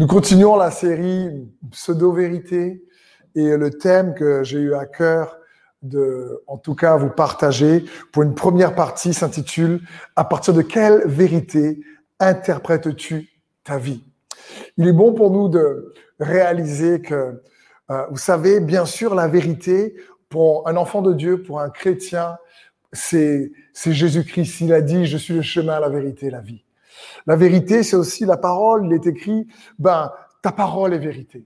Nous continuons la série Pseudo-vérité et le thème que j'ai eu à cœur de, en tout cas, vous partager pour une première partie s'intitule À partir de quelle vérité interprètes-tu ta vie? Il est bon pour nous de réaliser que, euh, vous savez, bien sûr, la vérité pour un enfant de Dieu, pour un chrétien, c'est Jésus-Christ. Il a dit, je suis le chemin, la vérité, la vie. La vérité, c'est aussi la parole. Il est écrit, ben, ta parole est vérité.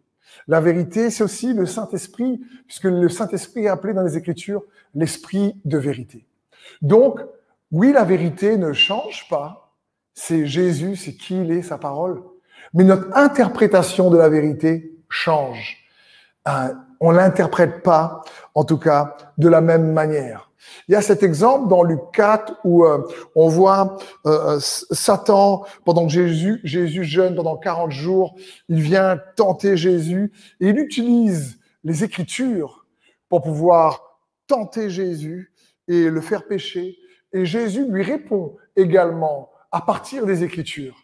La vérité, c'est aussi le Saint-Esprit, puisque le Saint-Esprit est appelé dans les Écritures l'Esprit de vérité. Donc, oui, la vérité ne change pas. C'est Jésus, c'est qui il est, sa parole. Mais notre interprétation de la vérité change. Euh, on l'interprète pas, en tout cas, de la même manière. Il y a cet exemple dans Luc 4 où euh, on voit euh, euh, Satan, pendant que Jésus, Jésus jeûne pendant 40 jours, il vient tenter Jésus et il utilise les Écritures pour pouvoir tenter Jésus et le faire pécher. Et Jésus lui répond également à partir des Écritures.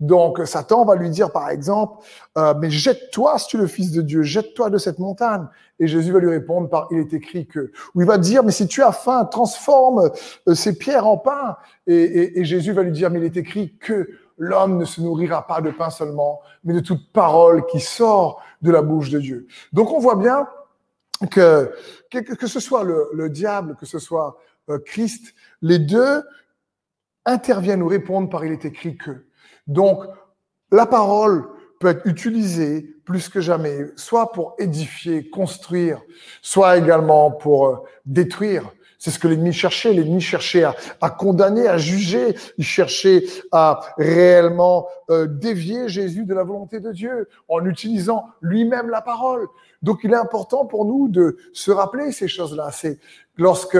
Donc Satan va lui dire par exemple, euh, mais jette-toi si tu es le Fils de Dieu, jette-toi de cette montagne. Et Jésus va lui répondre par, il est écrit que. Ou il va dire, mais si tu as faim, transforme euh, ces pierres en pain. Et, et, Jésus va lui dire, mais il est écrit que l'homme ne se nourrira pas de pain seulement, mais de toute parole qui sort de la bouche de Dieu. Donc on voit bien que que, que ce soit le, le, diable, que ce soit euh, Christ, les deux interviennent ou répondent par il est écrit que. Donc, la parole peut être utilisée plus que jamais, soit pour édifier, construire, soit également pour euh, détruire. C'est ce que l'ennemi cherchait. L'ennemi cherchait à, condamner, à juger. Il cherchait à réellement euh, dévier Jésus de la volonté de Dieu en utilisant lui-même la parole. Donc, il est important pour nous de se rappeler ces choses-là. C'est lorsque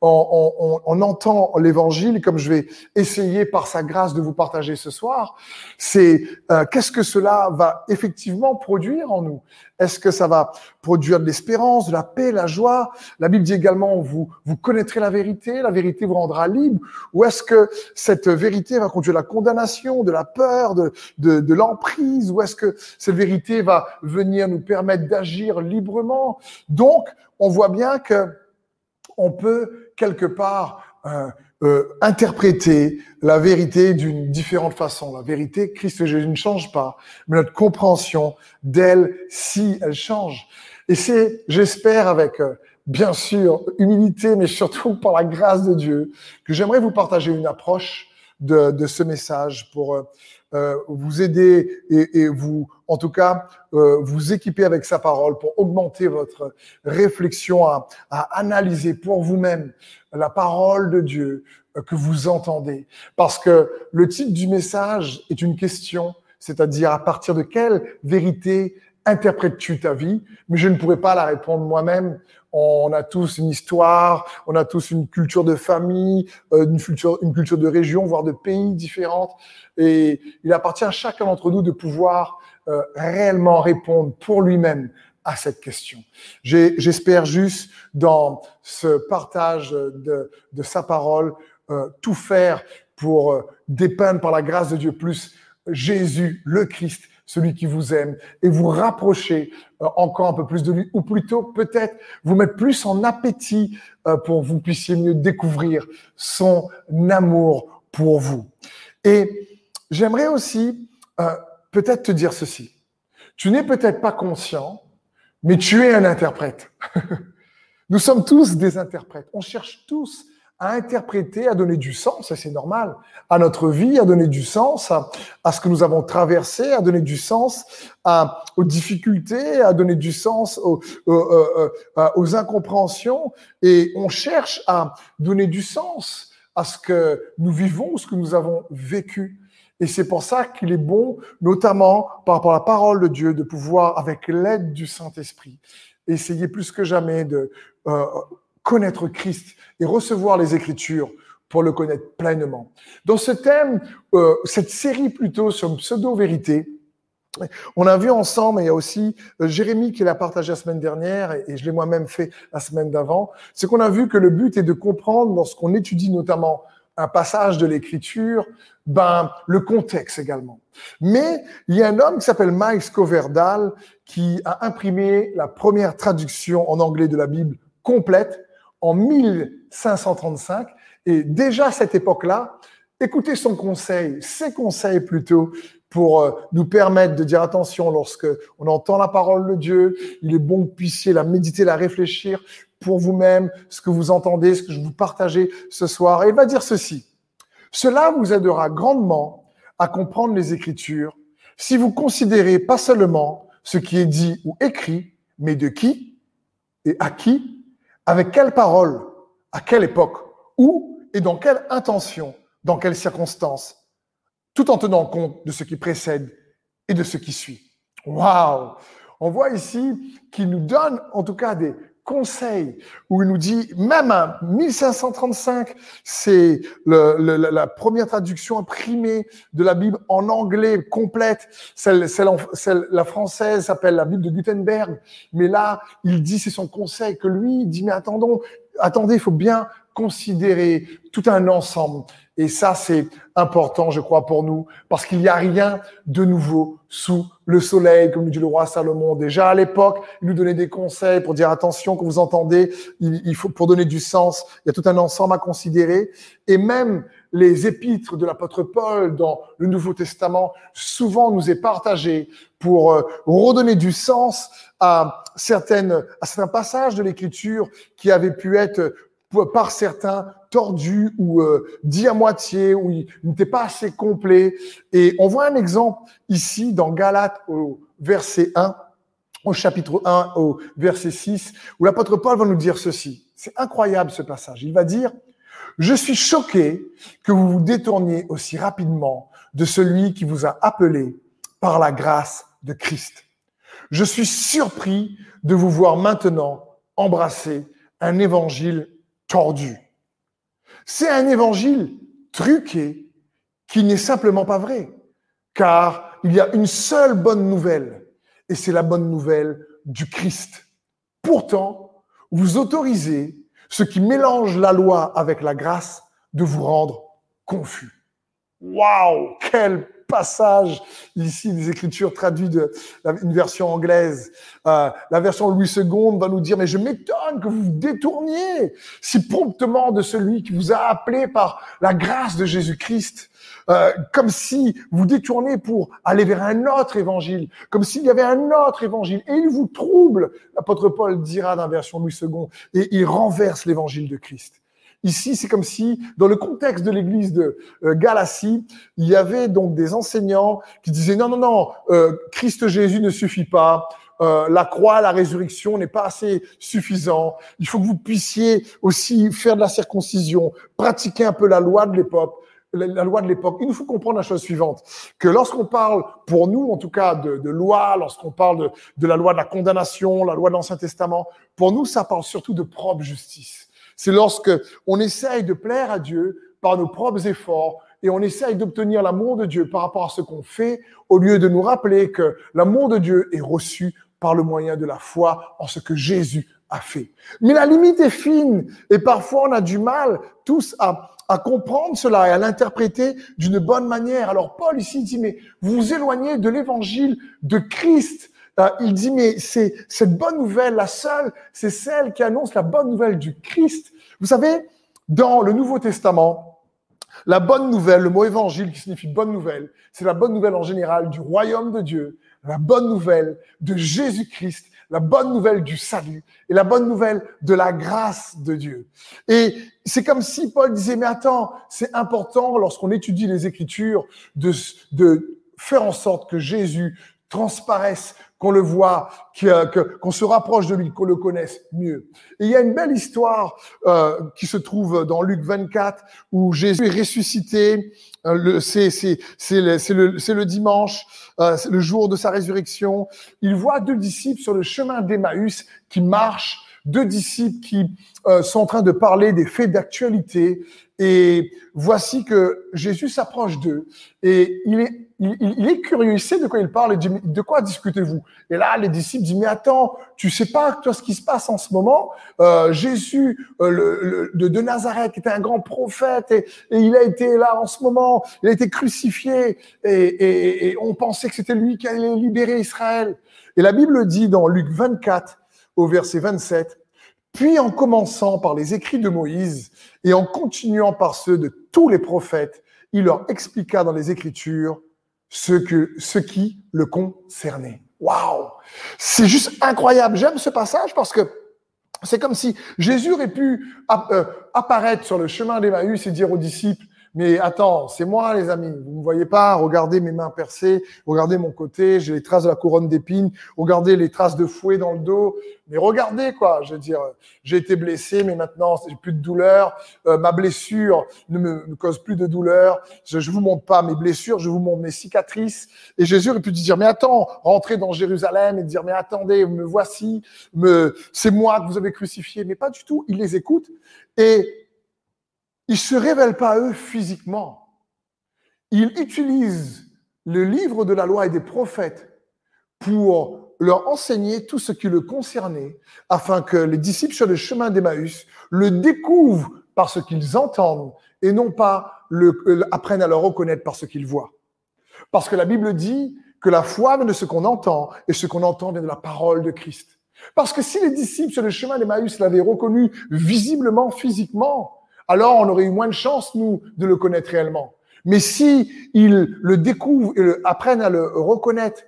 on, entend l'évangile, comme je vais essayer par sa grâce de vous partager ce soir, c'est euh, qu'est-ce que cela va effectivement produire en nous? Est-ce que ça va produire de l'espérance, de la paix, la joie? La Bible dit également, vous, vous connaîtrez la vérité, la vérité vous rendra libre. Ou est-ce que cette vérité va conduire à la condamnation, de la peur, de, de, de l'emprise? Ou est-ce que cette vérité va venir nous permettre d'agir librement? Donc, on voit bien que on peut quelque part euh, euh, interpréter la vérité d'une différente façon. La vérité, Christ Jésus ne change pas, mais notre compréhension d'elle, si elle change. Et c'est, j'espère, avec euh, bien sûr humilité, mais surtout par la grâce de Dieu, que j'aimerais vous partager une approche de, de ce message pour euh, vous aider et, et, vous, en tout cas, euh, vous équiper avec sa parole pour augmenter votre réflexion à, à analyser pour vous-même la parole de Dieu euh, que vous entendez. Parce que le titre du message est une question, c'est-à-dire à partir de quelle vérité interprètes-tu ta vie? Mais je ne pourrais pas la répondre moi-même. On a tous une histoire, on a tous une culture de famille, euh, une culture, une culture de région, voire de pays différentes. Et il appartient à chacun d'entre nous de pouvoir euh, réellement répondre pour lui-même à cette question. J'espère juste dans ce partage de, sa parole euh, tout faire pour dépeindre par la grâce de Dieu plus Jésus, le Christ, celui qui vous aime, et vous rapprocher euh, encore un peu plus de lui, ou plutôt peut-être vous mettre plus en appétit euh, pour que vous puissiez mieux découvrir son amour pour vous. Et j'aimerais aussi euh, peut-être te dire ceci. Tu n'es peut-être pas conscient, mais tu es un interprète. Nous sommes tous des interprètes. On cherche tous à interpréter, à donner du sens, et c'est normal, à notre vie, à donner du sens à, ce que nous avons traversé, à donner du sens aux difficultés, à donner du sens aux, aux, aux, incompréhensions, et on cherche à donner du sens à ce que nous vivons, ce que nous avons vécu. Et c'est pour ça qu'il est bon, notamment par rapport à la parole de Dieu, de pouvoir, avec l'aide du Saint-Esprit, essayer plus que jamais de euh, connaître Christ et recevoir les Écritures pour le connaître pleinement. Dans ce thème, euh, cette série plutôt sur pseudo-vérité, on a vu ensemble, il y a aussi euh, Jérémie qui l'a partagé la semaine dernière et, je l'ai moi-même fait la semaine d'avant, c'est qu'on a vu que le but est de comprendre lorsqu'on étudie notamment un passage de l'écriture, ben, le contexte également. Mais il y a un homme qui s'appelle Mike Coverdale qui a imprimé la première traduction en anglais de la Bible complète en 1535. Et déjà à cette époque-là, écoutez son conseil, ses conseils plutôt, pour euh, nous permettre de dire attention lorsque on entend la parole de Dieu, il est bon que vous puissiez la méditer, la réfléchir pour vous-même, ce que vous entendez, ce que je vous partageais ce soir. Et il va dire ceci. Cela vous aidera grandement à comprendre les Écritures si vous considérez pas seulement ce qui est dit ou écrit, mais de qui et à qui, avec quelle parole, à quelle époque, où et dans quelle intention, dans quelles circonstances, tout en tenant compte de ce qui précède et de ce qui suit. Waouh On voit ici qu'il nous donne en tout cas des conseils où il nous dit, même à 1535, c'est la première traduction imprimée de la Bible en anglais complète. Celle, celle, la française s'appelle la Bible de Gutenberg. Mais là, il dit, c'est son conseil que lui, il dit, mais attendons, attendez, il faut bien considérer tout un ensemble. Et ça, c'est important, je crois, pour nous, parce qu'il n'y a rien de nouveau sous le soleil, comme dit le roi Salomon. Déjà à l'époque, il nous donnait des conseils pour dire attention, quand vous entendez, il, faut pour donner du sens, il y a tout un ensemble à considérer. Et même les épîtres de l'apôtre Paul dans le Nouveau Testament souvent nous est partagé pour euh, redonner du sens à certaines à certains passages de l'Écriture qui avaient pu être par certains tordu ou euh, dit à moitié, ou n'était pas assez complet. Et on voit un exemple ici dans Galates au verset 1, au chapitre 1, au verset 6, où l'apôtre Paul va nous dire ceci. C'est incroyable ce passage. Il va dire, je suis choqué que vous vous détourniez aussi rapidement de celui qui vous a appelé par la grâce de Christ. Je suis surpris de vous voir maintenant embrasser un évangile tordu. C'est un évangile truqué qui n'est simplement pas vrai, car il y a une seule bonne nouvelle, et c'est la bonne nouvelle du Christ. Pourtant, vous autorisez ce qui mélange la loi avec la grâce de vous rendre confus. Waouh, quel passage ici des Écritures traduites de une version anglaise. Euh, la version Louis II va nous dire, mais je m'étonne que vous vous détourniez si promptement de celui qui vous a appelé par la grâce de Jésus-Christ. Euh, comme si vous détournez pour aller vers un autre évangile, comme s'il y avait un autre évangile, et il vous trouble, l'apôtre Paul dira dans la version Louis II, et il renverse l'évangile de Christ. Ici, c'est comme si, dans le contexte de l'église de euh, Galatie, il y avait donc des enseignants qui disaient non, non, non, euh, Christ Jésus ne suffit pas. Euh, la croix, la résurrection n'est pas assez suffisant. Il faut que vous puissiez aussi faire de la circoncision, pratiquer un peu la loi de l'époque. La loi de l'époque. Il nous faut comprendre la chose suivante, que lorsqu'on parle, pour nous en tout cas, de, loi, lorsqu'on parle de, de la loi de la condamnation, la loi de l'Ancien Testament, pour nous, ça parle surtout de propre justice. C'est lorsque on essaye de plaire à Dieu par nos propres efforts et on essaye d'obtenir l'amour de Dieu par rapport à ce qu'on fait, au lieu de nous rappeler que l'amour de Dieu est reçu par le moyen de la foi en ce que Jésus a fait. Mais la limite est fine et parfois on a du mal tous à, à comprendre cela et à l'interpréter d'une bonne manière. Alors Paul ici dit, mais vous vous éloignez de l'évangile de Christ. Il dit, mais c'est cette bonne nouvelle, la seule, c'est celle qui annonce la bonne nouvelle du Christ. Vous savez, dans le Nouveau Testament, la bonne nouvelle, le mot évangile qui signifie bonne nouvelle, c'est la bonne nouvelle en général du royaume de Dieu, la bonne nouvelle de Jésus-Christ, la bonne nouvelle du salut et la bonne nouvelle de la grâce de Dieu. Et c'est comme si Paul disait, mais attends, c'est important lorsqu'on étudie les Écritures de, de faire en sorte que Jésus transparaisse qu'on le voit, euh, qu'on se rapproche de lui, qu'on le connaisse mieux. Et il y a une belle histoire euh, qui se trouve dans Luc 24 où Jésus est ressuscité. Euh, c'est le, le, dimanche, euh, le jour de sa résurrection. Il voit deux disciples sur le chemin d'Emmaüs qui marchent, deux disciples qui euh, sont en train de parler des faits d'actualité. Et voici que Jésus s'approche d'eux et il est il, est curieux, il sait de quoi il parle, il dit, de quoi discutez-vous? Et là, les disciples disent, mais attends, tu sais pas toi ce qui se passe en ce moment? Euh, Jésus euh, le, de, de, Nazareth était un grand prophète et, et, il a été là en ce moment, il a été crucifié et, et, et on pensait que c'était lui qui allait libérer Israël. Et la Bible dit dans Luc 24, au verset 27, puis en commençant par les écrits de Moïse et en continuant par ceux de tous les prophètes, il leur expliqua dans les Écritures ce, que, ce qui le concernait. Waouh C'est juste incroyable. J'aime ce passage parce que c'est comme si Jésus aurait pu euh, apparaître sur le chemin d'Emmaüs et dire aux disciples, mais attends, c'est moi, les amis. Vous ne me voyez pas. Regardez mes mains percées. Regardez mon côté. J'ai les traces de la couronne d'épines. Regardez les traces de fouet dans le dos. Mais regardez, quoi. Je veux dire, j'ai été blessé, mais maintenant, j'ai plus de douleur. Euh, ma blessure ne me, cause plus de douleur. Je, je vous montre pas mes blessures. Je vous montre mes cicatrices. Et Jésus aurait pu dire, mais attends, rentrer dans Jérusalem et dire, mais attendez, me voici. Me, c'est moi que vous avez crucifié. Mais pas du tout. Il les écoute. Et ils ne se révèlent pas à eux physiquement. Ils utilisent le livre de la loi et des prophètes pour leur enseigner tout ce qui le concernait, afin que les disciples sur le chemin d'Emmaüs le découvrent par ce qu'ils entendent et non pas le, euh, apprennent à le reconnaître par ce qu'ils voient. Parce que la Bible dit que la foi vient de ce qu'on entend et ce qu'on entend vient de la parole de Christ. Parce que si les disciples sur le chemin d'Emmaüs l'avaient reconnu visiblement, physiquement, alors on aurait eu moins de chance, nous, de le connaître réellement. Mais si ils le découvrent et apprennent à le reconnaître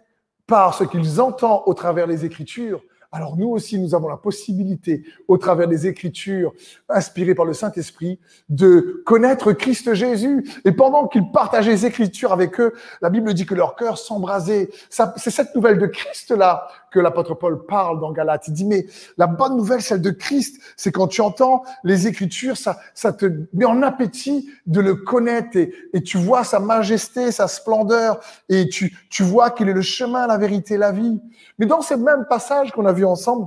par ce qu'ils entendent au travers des Écritures, alors nous aussi, nous avons la possibilité, au travers des Écritures inspirées par le Saint-Esprit, de connaître Christ Jésus. Et pendant qu'ils partageaient les Écritures avec eux, la Bible dit que leur cœur s'embrasait. C'est cette nouvelle de Christ-là que l'apôtre Paul parle dans Galates. Il dit, mais la bonne nouvelle, celle de Christ, c'est quand tu entends les Écritures, ça, ça te met en appétit de le connaître et, tu vois sa majesté, sa splendeur et tu, tu vois qu'il est le chemin, la vérité, la vie. Mais dans ce même passage qu'on a vu ensemble,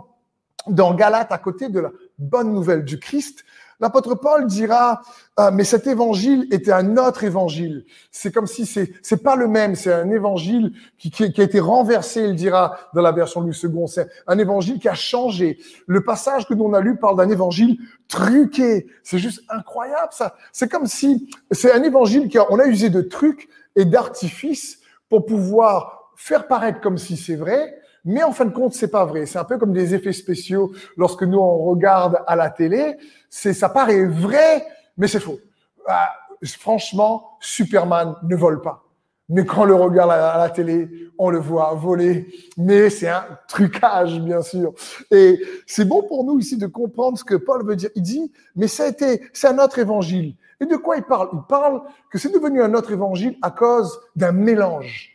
dans Galates, à côté de la bonne nouvelle du Christ, L'apôtre Paul dira, euh, mais cet évangile était un autre évangile. C'est comme si c'est c'est pas le même. C'est un évangile qui, qui, a été renversé, il dira dans la version du second. C'est un évangile qui a changé. Le passage que nous a lu parle d'un évangile truqué. C'est juste incroyable ça. C'est comme si c'est un évangile qui a, on a usé de trucs et d'artifices pour pouvoir faire paraître comme si c'est vrai, mais en fin de compte, c'est pas vrai. C'est un peu comme des effets spéciaux lorsque nous on regarde à la télé. C'est, ça paraît vrai, mais c'est faux. Ah, franchement, Superman ne vole pas. Mais quand on le regarde à la télé, on le voit voler. Mais c'est un trucage, bien sûr. Et c'est bon pour nous ici de comprendre ce que Paul veut dire. Il dit, mais ça a été, c'est un autre évangile. Et de quoi il parle? Il parle que c'est devenu un autre évangile à cause d'un mélange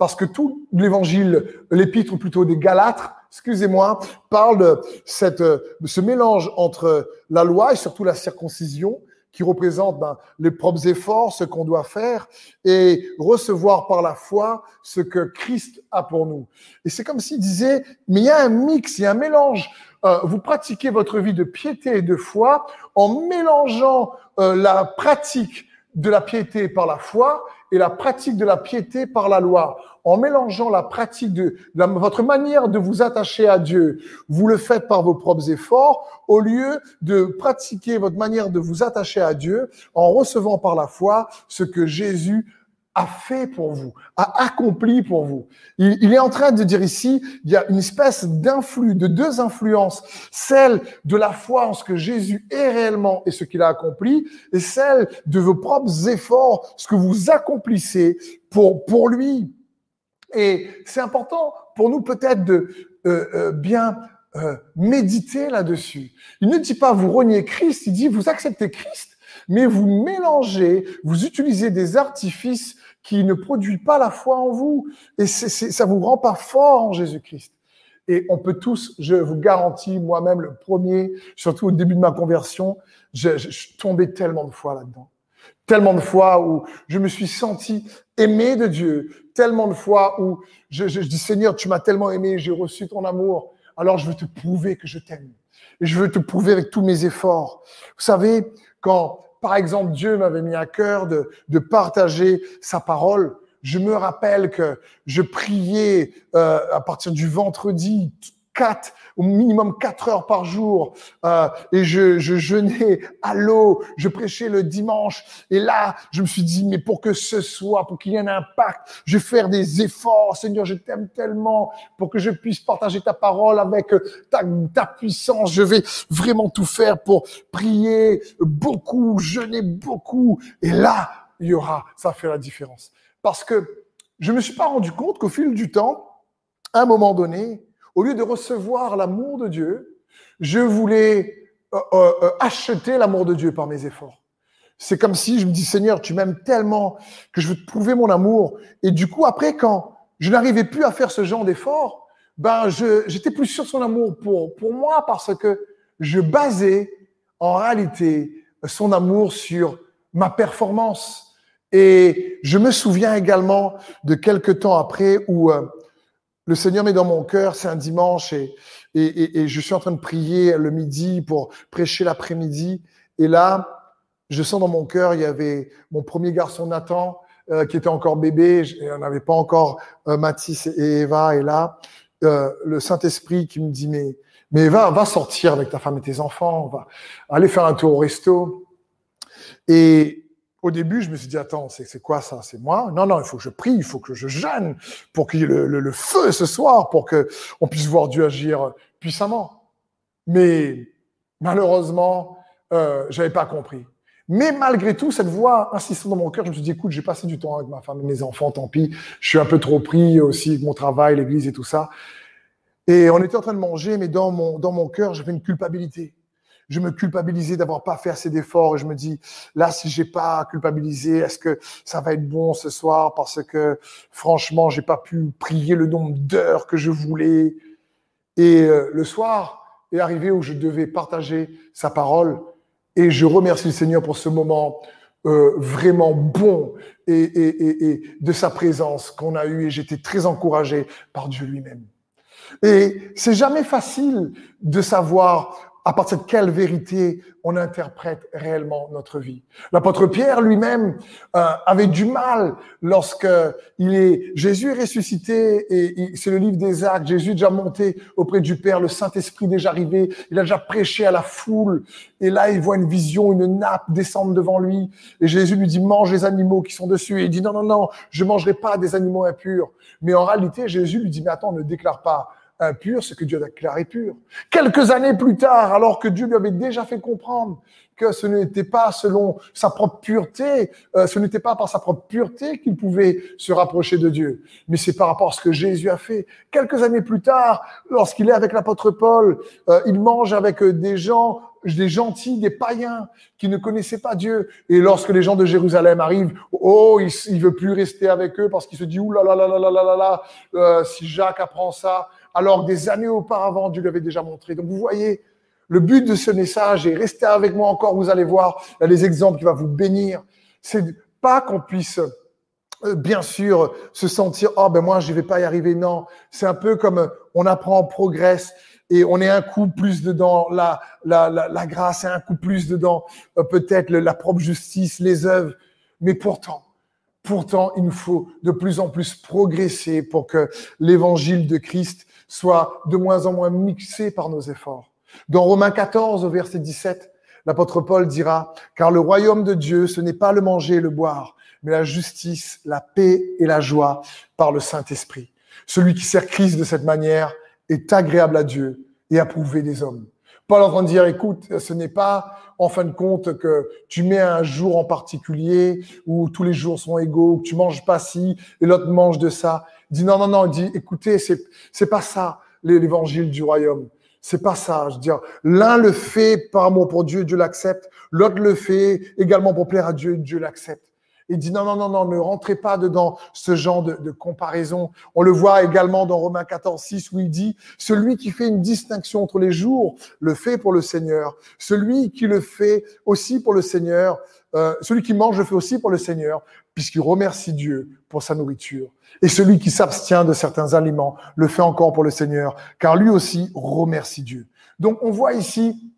parce que tout l'évangile, l'épître plutôt des Galates, excusez-moi, parle de cette, ce mélange entre la loi et surtout la circoncision, qui représente ben, les propres efforts, ce qu'on doit faire, et recevoir par la foi ce que Christ a pour nous. Et c'est comme s'il disait, mais il y a un mix, il y a un mélange. Euh, vous pratiquez votre vie de piété et de foi en mélangeant euh, la pratique de la piété par la foi et la pratique de la piété par la loi. En mélangeant la pratique de, votre manière de vous attacher à Dieu, vous le faites par vos propres efforts, au lieu de pratiquer votre manière de vous attacher à Dieu en recevant par la foi ce que Jésus a fait pour vous, a accompli pour vous. Il, est en train de dire ici, il y a une espèce d'influx, de deux influences, celle de la foi en ce que Jésus est réellement et ce qu'il a accompli, et celle de vos propres efforts, ce que vous accomplissez pour, pour lui. Et c'est important pour nous peut-être de euh, euh, bien euh, méditer là-dessus. Il ne dit pas vous reniez Christ, il dit vous acceptez Christ, mais vous mélangez, vous utilisez des artifices qui ne produisent pas la foi en vous. Et c'est, ça vous rend pas fort en Jésus-Christ. Et on peut tous, je vous garantis, moi-même le premier, surtout au début de ma conversion, je, je, je suis tombé tellement de fois là-dedans tellement de fois où je me suis senti aimé de Dieu, tellement de fois où je, je, dis Seigneur, tu m'as tellement aimé, j'ai reçu ton amour, alors je veux te prouver que je t'aime. Et je veux te prouver avec tous mes efforts. Vous savez, quand, par exemple, Dieu m'avait mis à cœur de, partager sa parole, je me rappelle que je priais euh, à partir du vendredi quatre, au minimum quatre heures par jour, euh, et je, je jeûnais à l'eau, je prêchais le dimanche, et là, je me suis dit, mais pour que ce soit, pour qu'il y ait un impact, je vais faire des efforts, Seigneur, je t'aime tellement, pour que je puisse partager ta parole avec ta, ta puissance, je vais vraiment tout faire pour prier beaucoup, jeûner beaucoup, et là, il y aura, ça fait la différence. Parce que je me suis pas rendu compte qu'au fil du temps, à un moment donné, au lieu de recevoir l'amour de Dieu, je voulais euh, euh, euh, acheter l'amour de Dieu par mes efforts. C'est comme si je me dis, Seigneur, tu m'aimes tellement que je veux te prouver mon amour. Et du coup, après, quand je n'arrivais plus à faire ce genre d'effort, ben, j'étais plus sûr de son amour pour, pour moi parce que je basais en réalité son amour sur ma performance. Et je me souviens également de quelques temps après où le Seigneur met dans mon cœur, c'est un dimanche et, et, et, je suis en train de prier le midi pour prêcher l'après-midi. Et là, je sens dans mon cœur, il y avait mon premier garçon Nathan euh, qui était encore bébé, on n'avait pas encore euh, Mathis et Eva. Et là, euh, le Saint-Esprit qui me dit, mais, mais Eva, va sortir avec ta femme et tes enfants, va aller faire un tour au resto. Et, au début, je me suis dit, attends, c'est quoi ça? C'est moi? Non, non, il faut que je prie, il faut que je jeûne pour qu'il y ait le, feu ce soir, pour que on puisse voir Dieu agir puissamment. Mais malheureusement, euh, j'avais pas compris. Mais malgré tout, cette voix insistant dans mon cœur, je me suis dit, écoute, j'ai passé du temps avec ma femme et mes enfants, tant pis. Je suis un peu trop pris aussi, mon travail, l'église et tout ça. Et on était en train de manger, mais dans mon, dans mon cœur, j'avais une culpabilité je me culpabilisais d'avoir pas fait assez d'efforts. Je me dis là si j'ai pas culpabilisé est-ce que ça va être bon ce soir? Parce que franchement j'ai pas pu prier le nombre d'heures que je voulais. Et euh, le soir est arrivé où je devais partager sa parole. Et je remercie le Seigneur pour ce moment euh, vraiment bon et, et, et, et de sa présence qu'on a eu et j'étais très encouragé par Dieu lui-même. Et c'est jamais facile de savoir à partir de quelle vérité on interprète réellement notre vie? L'apôtre Pierre lui-même euh, avait du mal lorsque il est Jésus est ressuscité et, c'est le livre des Actes. Jésus est déjà monté auprès du Père, le Saint-Esprit déjà arrivé, il a déjà prêché à la foule et là il voit une vision, une nappe descendre devant lui et Jésus lui dit mange les animaux qui sont dessus et il dit non non non, je mangerai pas des animaux impurs. Mais en réalité Jésus lui dit mais attends ne déclare pas impur ce que Dieu a déclaré pur. Quelques années plus tard, alors que Dieu lui avait déjà fait comprendre que ce n'était pas selon sa propre pureté, euh, ce n'était pas par sa propre pureté qu'il pouvait se rapprocher de Dieu, mais c'est par rapport à ce que Jésus a fait. Quelques années plus tard, lorsqu'il est avec l'apôtre Paul, euh, il mange avec euh, des gens des gentils, des païens qui ne connaissaient pas Dieu. Et lorsque les gens de Jérusalem arrivent, oh, il, veut plus rester avec eux parce qu'il se dit, ouh là là là là là là là, euh, si Jacques apprend ça, alors des années auparavant, Dieu l'avait déjà montré. Donc vous voyez, le but de ce message, et restez avec moi encore, vous allez voir, des exemples qui vont vous bénir, c'est pas qu'on puisse euh, bien sûr se sentir oh ben moi je vais pas y arriver non c'est un peu comme euh, on apprend on progresse et on est un coup plus dedans la la la, grâce est un coup plus dedans euh, peut-être la propre justice les œuvres mais pourtant pourtant il nous faut de plus en plus progresser pour que l'évangile de Christ soit de moins en moins mixé par nos efforts. Dans Romains 14, au verset 17, l'apôtre Paul dira, car le royaume de Dieu, ce n'est pas le manger et le boire, mais la justice, la paix et la joie par le Saint-Esprit. Celui qui sert Christ de cette manière est agréable à Dieu et approuvé des hommes. Paul est en train de dire, écoute, ce n'est pas en fin de compte que tu mets un jour en particulier où tous les jours sont égaux, que tu manges pas ci et l'autre mange de ça. Il dit non, non, non, il dit, écoutez, c'est, c'est pas ça, l'évangile du royaume. C'est pas ça. Je veux dire, l'un le fait par amour pour Dieu, Dieu l'accepte. L'autre le fait également pour plaire à Dieu, Dieu l'accepte. Il dit non, non, non, non, ne rentrez pas dedans ce genre de, comparaison. On le voit également dans Romains 14, 6 où il dit, celui qui fait une distinction entre les jours le fait pour le Seigneur. Celui qui le fait aussi pour le Seigneur, euh, celui qui mange le fait aussi pour le Seigneur, puisqu'il remercie Dieu pour sa nourriture. Et celui qui s'abstient de certains aliments le fait encore pour le Seigneur, car lui aussi remercie Dieu. Donc on voit ici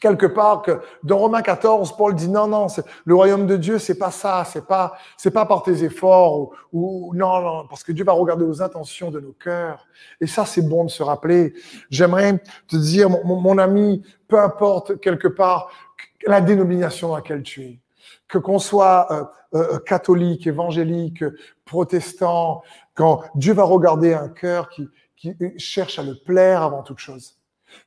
quelque part que dans Romains 14, Paul dit non, non, le royaume de Dieu, c'est pas ça, c'est pas, c'est pas par tes efforts ou, non, non, parce que Dieu va regarder aux intentions de nos cœurs. Et ça, c'est bon de se rappeler. J'aimerais te dire, mon, mon, ami, peu importe quelque part la dénomination dans laquelle tu es, que qu'on soit euh, euh, catholique, évangélique, protestant, quand Dieu va regarder un cœur qui, qui cherche à le plaire avant toute chose.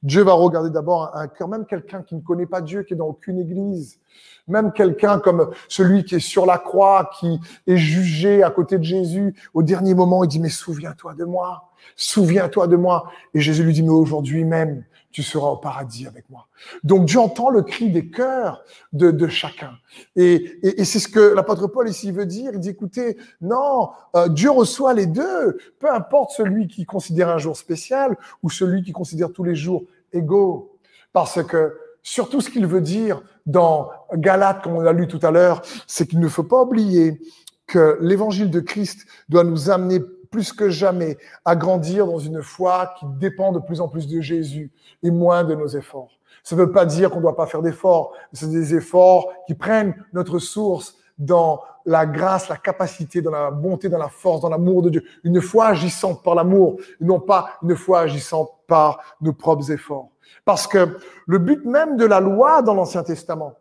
Dieu va regarder d'abord un cœur, même quelqu'un qui ne connaît pas Dieu, qui est dans aucune église, même quelqu'un comme celui qui est sur la croix, qui est jugé à côté de Jésus, au dernier moment, il dit, mais souviens-toi de moi, souviens-toi de moi. Et Jésus lui dit, mais aujourd'hui même, tu seras au paradis avec moi. Donc Dieu entend le cri des cœurs de, de chacun. Et, et, c'est ce que l'apôtre Paul ici veut dire. Il dit, écoutez, non, euh, Dieu reçoit les deux, peu importe celui qui considère un jour spécial ou celui qui considère tous les jours égaux. Parce que surtout ce qu'il veut dire dans Galates, comme on l'a lu tout à l'heure, c'est qu'il ne faut pas oublier que l'évangile de Christ doit nous amener plus que jamais à grandir dans une foi qui dépend de plus en plus de Jésus et moins de nos efforts. Ça ne veut pas dire qu'on ne doit pas faire d'efforts. C'est des efforts qui prennent notre source dans la grâce, la capacité, dans la bonté, dans la force, dans l'amour de Dieu. Une foi agissante par l'amour, et non pas une foi agissante par nos propres efforts. Parce que le but même de la loi dans l'Ancien Testament,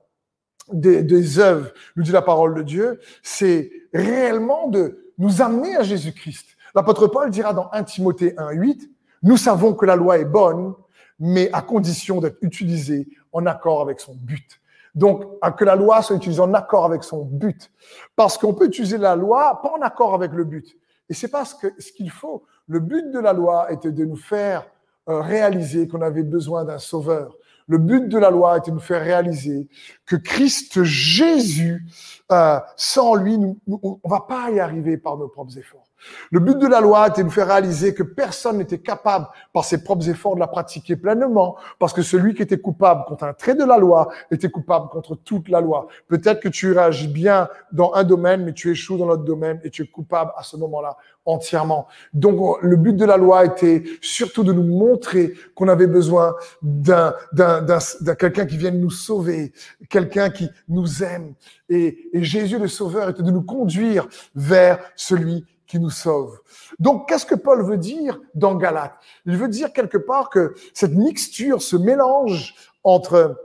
des, des œuvres, nous dit la parole de Dieu, c'est réellement de nous amener à Jésus-Christ. L'apôtre Paul dira dans 1 Timothée 1.8, nous savons que la loi est bonne, mais à condition d'être utilisée en accord avec son but. Donc, à que la loi soit utilisée en accord avec son but. Parce qu'on peut utiliser la loi pas en accord avec le but. Et c'est pas ce qu'il faut. Le but de la loi était de nous faire euh, réaliser qu'on avait besoin d'un sauveur. Le but de la loi était de nous faire réaliser que Christ Jésus, euh, sans lui, nous, on va pas y arriver par nos propres efforts. Le but de la loi était de nous faire réaliser que personne n'était capable, par ses propres efforts, de la pratiquer pleinement, parce que celui qui était coupable contre un trait de la loi était coupable contre toute la loi. Peut-être que tu réagis bien dans un domaine, mais tu échoues dans l'autre domaine et tu es coupable à ce moment-là entièrement. Donc, le but de la loi était surtout de nous montrer qu'on avait besoin d'un, quelqu'un qui vienne nous sauver, qui nous aime. Et, Jésus, le Sauveur, était de nous conduire vers celui qui nous sauve. Donc, qu'est-ce que Paul veut dire dans Galate Il veut dire quelque part que cette mixture, ce mélange entre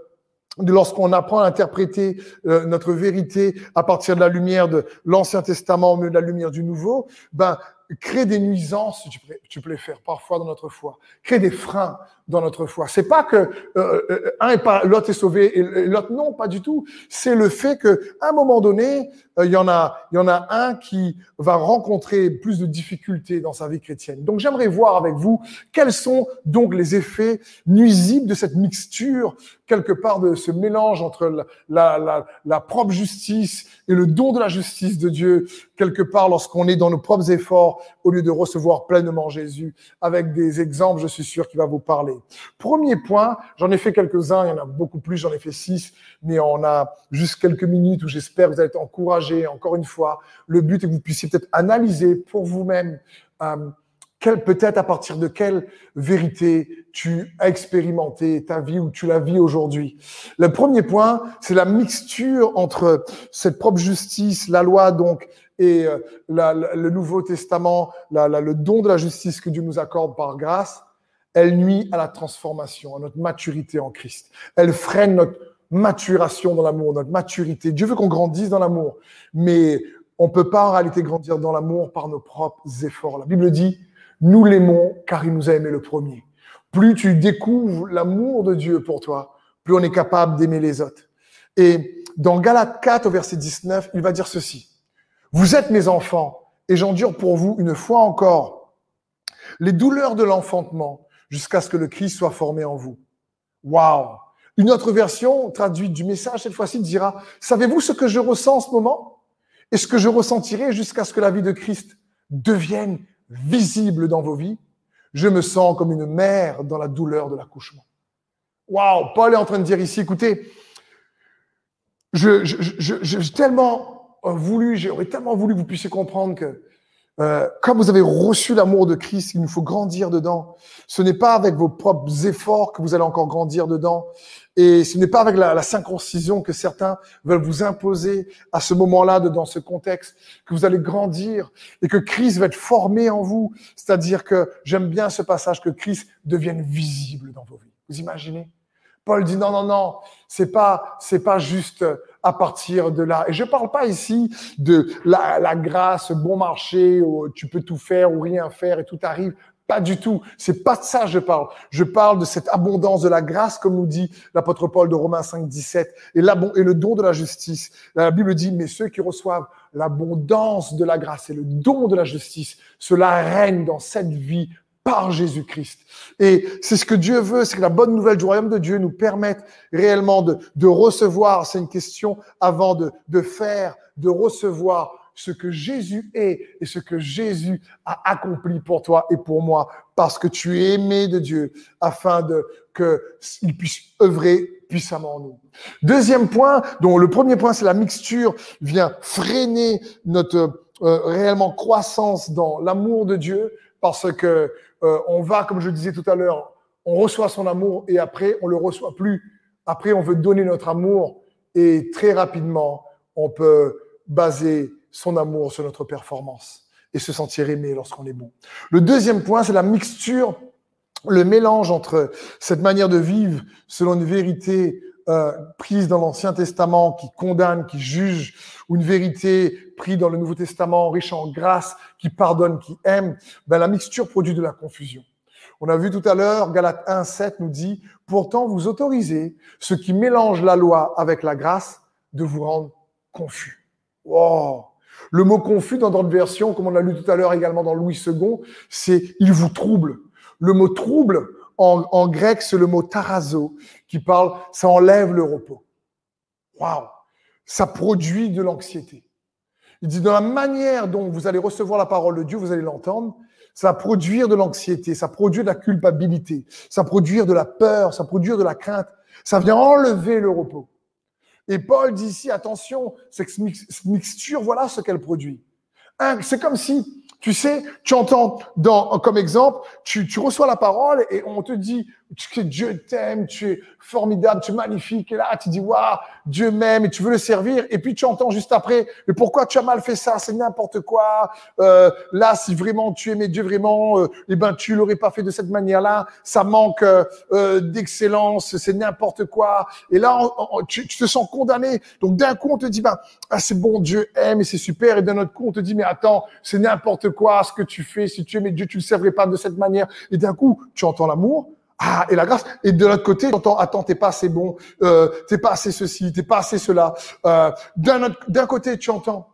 lorsqu'on apprend à interpréter euh, notre vérité à partir de la lumière de l'Ancien Testament milieu de la lumière du Nouveau, ben crée des nuisances, tu tu peux les faire parfois dans notre foi, crée des freins dans notre foi. C'est pas que euh, euh un est pas l'autre est sauvé et l'autre non, pas du tout. C'est le fait que à un moment donné, euh, il y en a il y en a un qui va rencontrer plus de difficultés dans sa vie chrétienne. Donc j'aimerais voir avec vous quels sont donc les effets nuisibles de cette mixture quelque part de ce mélange entre la, la, la, la propre justice et le don de la justice de Dieu quelque part lorsqu'on est dans nos propres efforts au lieu de recevoir pleinement Jésus avec des exemples, je suis sûr qu'il va vous parler. Premier point, j'en ai fait quelques-uns, il y en a beaucoup plus, j'en ai fait six, mais on a juste quelques minutes où j'espère que vous allez être encouragés. Encore une fois, le but est que vous puissiez peut-être analyser pour vous-même euh, peut-être à partir de quelle vérité tu as expérimenté ta vie ou tu la vis aujourd'hui. Le premier point, c'est la mixture entre cette propre justice, la loi donc, et euh, le Nouveau Testament, le don de la justice que Dieu nous accorde par grâce elle nuit à la transformation, à notre maturité en Christ. Elle freine notre maturation dans l'amour, notre maturité. Dieu veut qu'on grandisse dans l'amour, mais on peut pas en réalité grandir dans l'amour par nos propres efforts. La Bible dit, nous l'aimons car il nous a aimé le premier. Plus tu découvres l'amour de Dieu pour toi, plus on est capable d'aimer les autres. Et dans Galates 4 au verset 19, il va dire ceci. Vous êtes mes enfants et j'endure pour vous une fois encore les douleurs de l'enfantement jusqu'à ce que le Christ soit formé en vous. Waouh Une autre version traduite du message, cette fois-ci, dira, savez-vous ce que je ressens en ce moment? Et ce que je ressentirai jusqu'à ce que la vie de Christ devienne visible dans vos vies? Je me sens comme une mère dans la douleur de l'accouchement. Waouh Paul est en train de dire ici, écoutez, je, tellement voulu, j'aurais tellement voulu que vous puissiez comprendre que euh, comme vous avez reçu l'amour de Christ, il nous faut grandir dedans. Ce n'est pas avec vos propres efforts que vous allez encore grandir dedans. Et ce n'est pas avec la, la circoncision que certains veulent vous imposer à ce moment-là, dans ce contexte, que vous allez grandir et que Christ va être formé en vous. C'est-à-dire que j'aime bien ce passage, que Christ devienne visible dans vos vies. Vous imaginez? Paul dit non, non, non, c'est pas, c'est pas juste à partir de là. Et je parle pas ici de la, la grâce, bon marché, où tu peux tout faire ou rien faire et tout arrive. Pas du tout. C'est pas de ça que je parle. Je parle de cette abondance de la grâce, comme nous dit l'apôtre Paul de Romains 5, 17, et, et le don de la justice. La Bible dit, mais ceux qui reçoivent l'abondance de la grâce et le don de la justice, cela règne dans cette vie par Jésus-Christ. Et c'est ce que Dieu veut, c'est que la bonne nouvelle du royaume de Dieu nous permette réellement de, de recevoir, c'est une question avant de, de faire, de recevoir ce que Jésus est et ce que Jésus a accompli pour toi et pour moi, parce que tu es aimé de Dieu, afin de qu'il puisse œuvrer puissamment en nous. Deuxième point, dont le premier point, c'est la mixture, vient freiner notre euh, réellement croissance dans l'amour de Dieu, parce que euh, on va, comme je disais tout à l'heure, on reçoit son amour et après, on le reçoit plus. Après, on veut donner notre amour et très rapidement, on peut baser son amour sur notre performance et se sentir aimé lorsqu'on est bon. Le deuxième point, c'est la mixture, le mélange entre cette manière de vivre selon une vérité euh, prise dans l'Ancien Testament qui condamne, qui juge, ou une vérité prise dans le Nouveau Testament riche en grâce, qui pardonne, qui aime, ben, la mixture produit de la confusion. On a vu tout à l'heure, Galates 1, 7 nous dit, pourtant vous autorisez ceux qui mélangent la loi avec la grâce de vous rendre confus. Wow. Le mot confus dans d'autres versions, comme on l'a lu tout à l'heure également dans Louis II, c'est il vous trouble. Le mot trouble, en, grec, c'est le mot tarazo, qui parle, ça enlève le repos. Waouh! Ça produit de l'anxiété. Il dit, dans la manière dont vous allez recevoir la parole de Dieu, vous allez l'entendre, ça va produire de l'anxiété, ça produit de la culpabilité, ça produire de la peur, ça produire de la crainte, ça vient enlever le repos. Et Paul dit ici, attention, cette mixture, voilà ce qu'elle produit. C'est comme si tu sais, tu entends dans, comme exemple, tu, tu reçois la parole et on te dit que Dieu t'aime, tu es formidable, tu es magnifique. Et là, tu dis, waouh, Dieu m'aime et tu veux le servir. Et puis tu entends juste après, mais pourquoi tu as mal fait ça? C'est n'importe quoi. Euh, là, si vraiment tu aimais Dieu vraiment, euh, eh ben tu l'aurais pas fait de cette manière-là. Ça manque euh, d'excellence, c'est n'importe quoi. Et là, tu, tu, te sens condamné. Donc d'un coup, on te dit, ben ah, c'est bon, Dieu aime et c'est super. Et d'un autre coup, on te dit, mais attends, c'est n'importe quoi ce que tu fais. Si tu aimais Dieu, tu le servirais pas de cette manière. Et d'un coup, tu entends l'amour. Ah, et la grâce. Et de l'autre côté, tu entends, attends, t'es pas assez bon, euh, t'es pas assez ceci, t'es pas assez cela. Euh, d'un côté, tu entends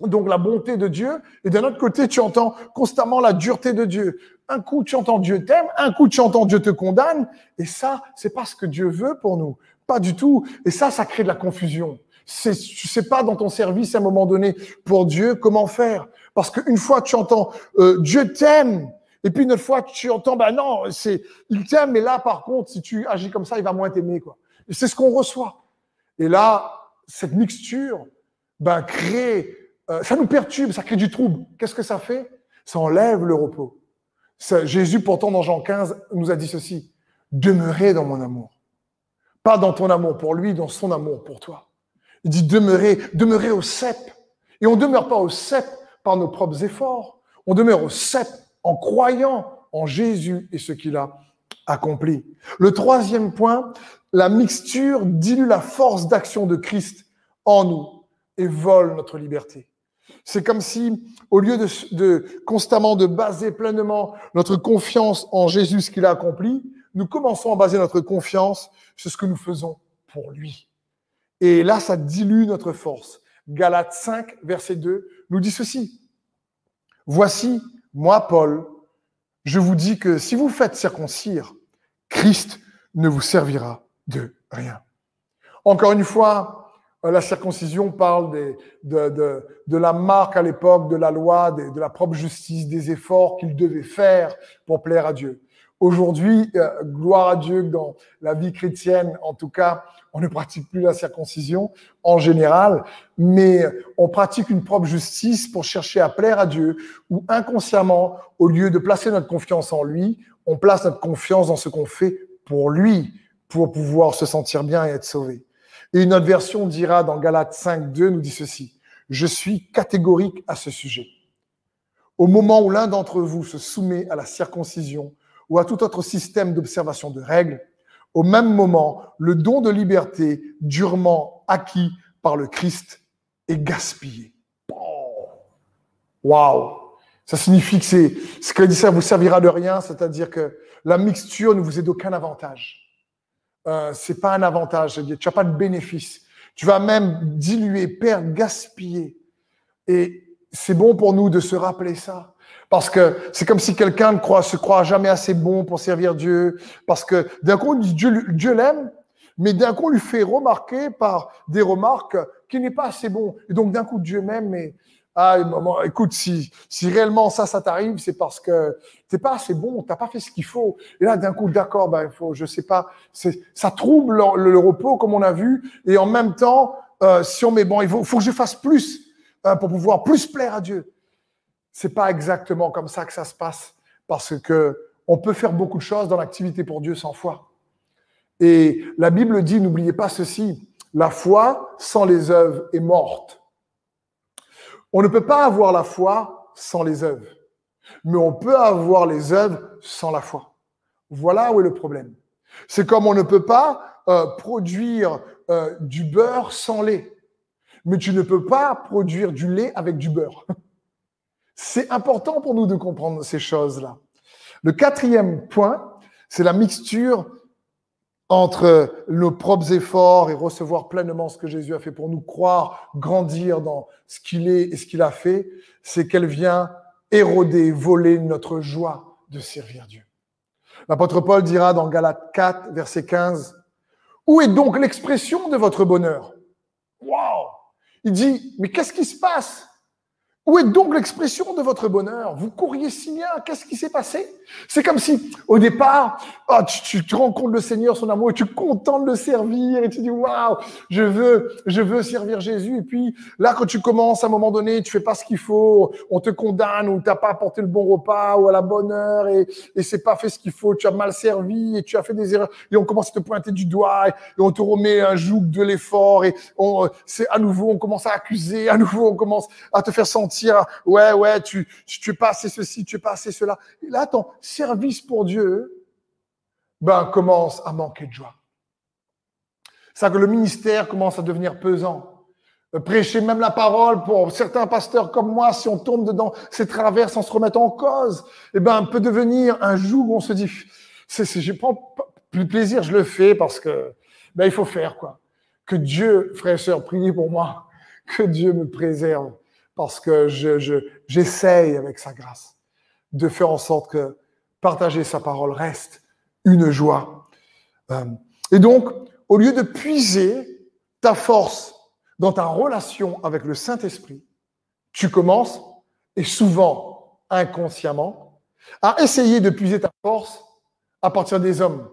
donc la bonté de Dieu, et d'un autre côté, tu entends constamment la dureté de Dieu. Un coup, tu entends Dieu t'aime, un coup, tu entends Dieu te condamne, et ça, c'est pas ce que Dieu veut pour nous. Pas du tout. Et ça, ça crée de la confusion. C'est, tu sais pas dans ton service à un moment donné pour Dieu comment faire. Parce qu'une fois tu entends euh, Dieu t'aime, et puis une autre fois tu entends ben non, c'est il t'aime, mais là par contre si tu agis comme ça, il va moins t'aimer quoi. Et c'est ce qu'on reçoit. Et là, cette mixture, ben crée, euh, ça nous perturbe, ça crée du trouble. Qu'est-ce que ça fait? Ça enlève le repos. Jésus pourtant dans Jean 15 nous a dit ceci demeurez dans mon amour, pas dans ton amour pour lui, dans son amour pour toi. Il dit demeurer, demeurer au cep. Et on ne demeure pas au cep par nos propres efforts. On demeure au cep en croyant en Jésus et ce qu'il a accompli. Le troisième point, la mixture dilue la force d'action de Christ en nous et vole notre liberté. C'est comme si, au lieu de, constamment de baser pleinement notre confiance en Jésus, ce qu'il a accompli, nous commençons à baser notre confiance sur ce que nous faisons pour lui. Et là, ça dilue notre force. Galates 5, verset 2, nous dit ceci. Voici, moi, Paul, je vous dis que si vous faites circoncire, Christ ne vous servira de rien. Encore une fois, la circoncision parle de, la marque à l'époque de la loi, de la propre justice, des efforts qu'il devait faire pour plaire à Dieu. Aujourd'hui, euh, gloire à Dieu, dans la vie chrétienne, en tout cas, on ne pratique plus la circoncision en général, mais on pratique une propre justice pour chercher à plaire à Dieu, ou inconsciemment, au lieu de placer notre confiance en lui, on place notre confiance dans ce qu'on fait pour lui, pour pouvoir se sentir bien et être sauvé. Et une autre version dira dans Galates 5, 2 nous dit ceci. Je suis catégorique à ce sujet. Au moment où l'un d'entre vous se soumet à la circoncision ou à tout autre système d'observation de règles, au même moment, le don de liberté durement acquis par le Christ est gaspillé. Waouh! Ça signifie que ce que dit ça vous servira de rien, c'est-à-dire que la mixture ne vous est d'aucun avantage. Euh, c'est pas un avantage, tu n'as pas de bénéfice. Tu vas même diluer, perdre, gaspiller. Et c'est bon pour nous de se rappeler ça. Parce que c'est comme si quelqu'un ne croit, se croit jamais assez bon pour servir Dieu. Parce que d'un coup, Dieu, Dieu l'aime, mais d'un coup, on lui fait remarquer par des remarques qu'il n'est pas assez bon. Et donc, d'un coup, Dieu m'aime, mais ah, écoute, si, si réellement ça, ça t'arrive, c'est parce que t'es pas assez bon, t'as pas fait ce qu'il faut. Et là, d'un coup, d'accord, ben, il faut, je sais pas, ça trouble le, repos, comme on a vu. Et en même temps, euh, si on met bon, il faut, faut que je fasse plus euh, pour pouvoir plus plaire à Dieu. C'est pas exactement comme ça que ça se passe, parce que on peut faire beaucoup de choses dans l'activité pour Dieu sans foi. Et la Bible dit, n'oubliez pas ceci, la foi sans les œuvres est morte. On ne peut pas avoir la foi sans les œuvres, mais on peut avoir les œuvres sans la foi. Voilà où est le problème. C'est comme on ne peut pas euh, produire euh, du beurre sans lait mais tu ne peux pas produire du lait avec du beurre. C'est important pour nous de comprendre ces choses-là. Le quatrième point, c'est la mixture entre nos propres efforts et recevoir pleinement ce que Jésus a fait pour nous, croire, grandir dans ce qu'il est et ce qu'il a fait, c'est qu'elle vient éroder, voler notre joie de servir Dieu. L'apôtre Paul dira dans Galates 4, verset 15, Où est donc l'expression de votre bonheur? Waouh il dit, mais qu'est-ce qui se passe? Où est donc l'expression de votre bonheur? Vous courriez si bien, qu'est-ce qui s'est passé? C'est comme si, au départ, oh, tu, tu, rencontres le Seigneur, son amour, et tu es content de le servir, et tu dis, waouh, je veux, je veux servir Jésus. Et puis, là, quand tu commences, à un moment donné, tu fais pas ce qu'il faut, on te condamne, ou t'as pas apporté le bon repas, ou à la bonne heure, et, et c'est pas fait ce qu'il faut, tu as mal servi, et tu as fait des erreurs, et on commence à te pointer du doigt, et, on te remet un joug de l'effort, et on, c'est à nouveau, on commence à accuser, à nouveau, on commence à te faire sentir ouais, ouais, tu, tu es pas assez ceci, tu es pas assez cela. Et là, ton service pour Dieu, ben, commence à manquer de joie. Ça que le ministère commence à devenir pesant. Euh, prêcher même la parole pour certains pasteurs comme moi, si on tombe dedans ces traverses sans se remettre en cause, eh ben, peut devenir un jour où on se dit, c'est, c'est, je prends plus plaisir, je le fais parce que, ben, il faut faire, quoi. Que Dieu, frères et sœurs, priez pour moi, que Dieu me préserve parce que je, j'essaye avec sa grâce de faire en sorte que partager sa parole reste une joie. Euh, et donc, au lieu de puiser ta force dans ta relation avec le Saint-Esprit, tu commences, et souvent inconsciemment, à essayer de puiser ta force à partir des hommes.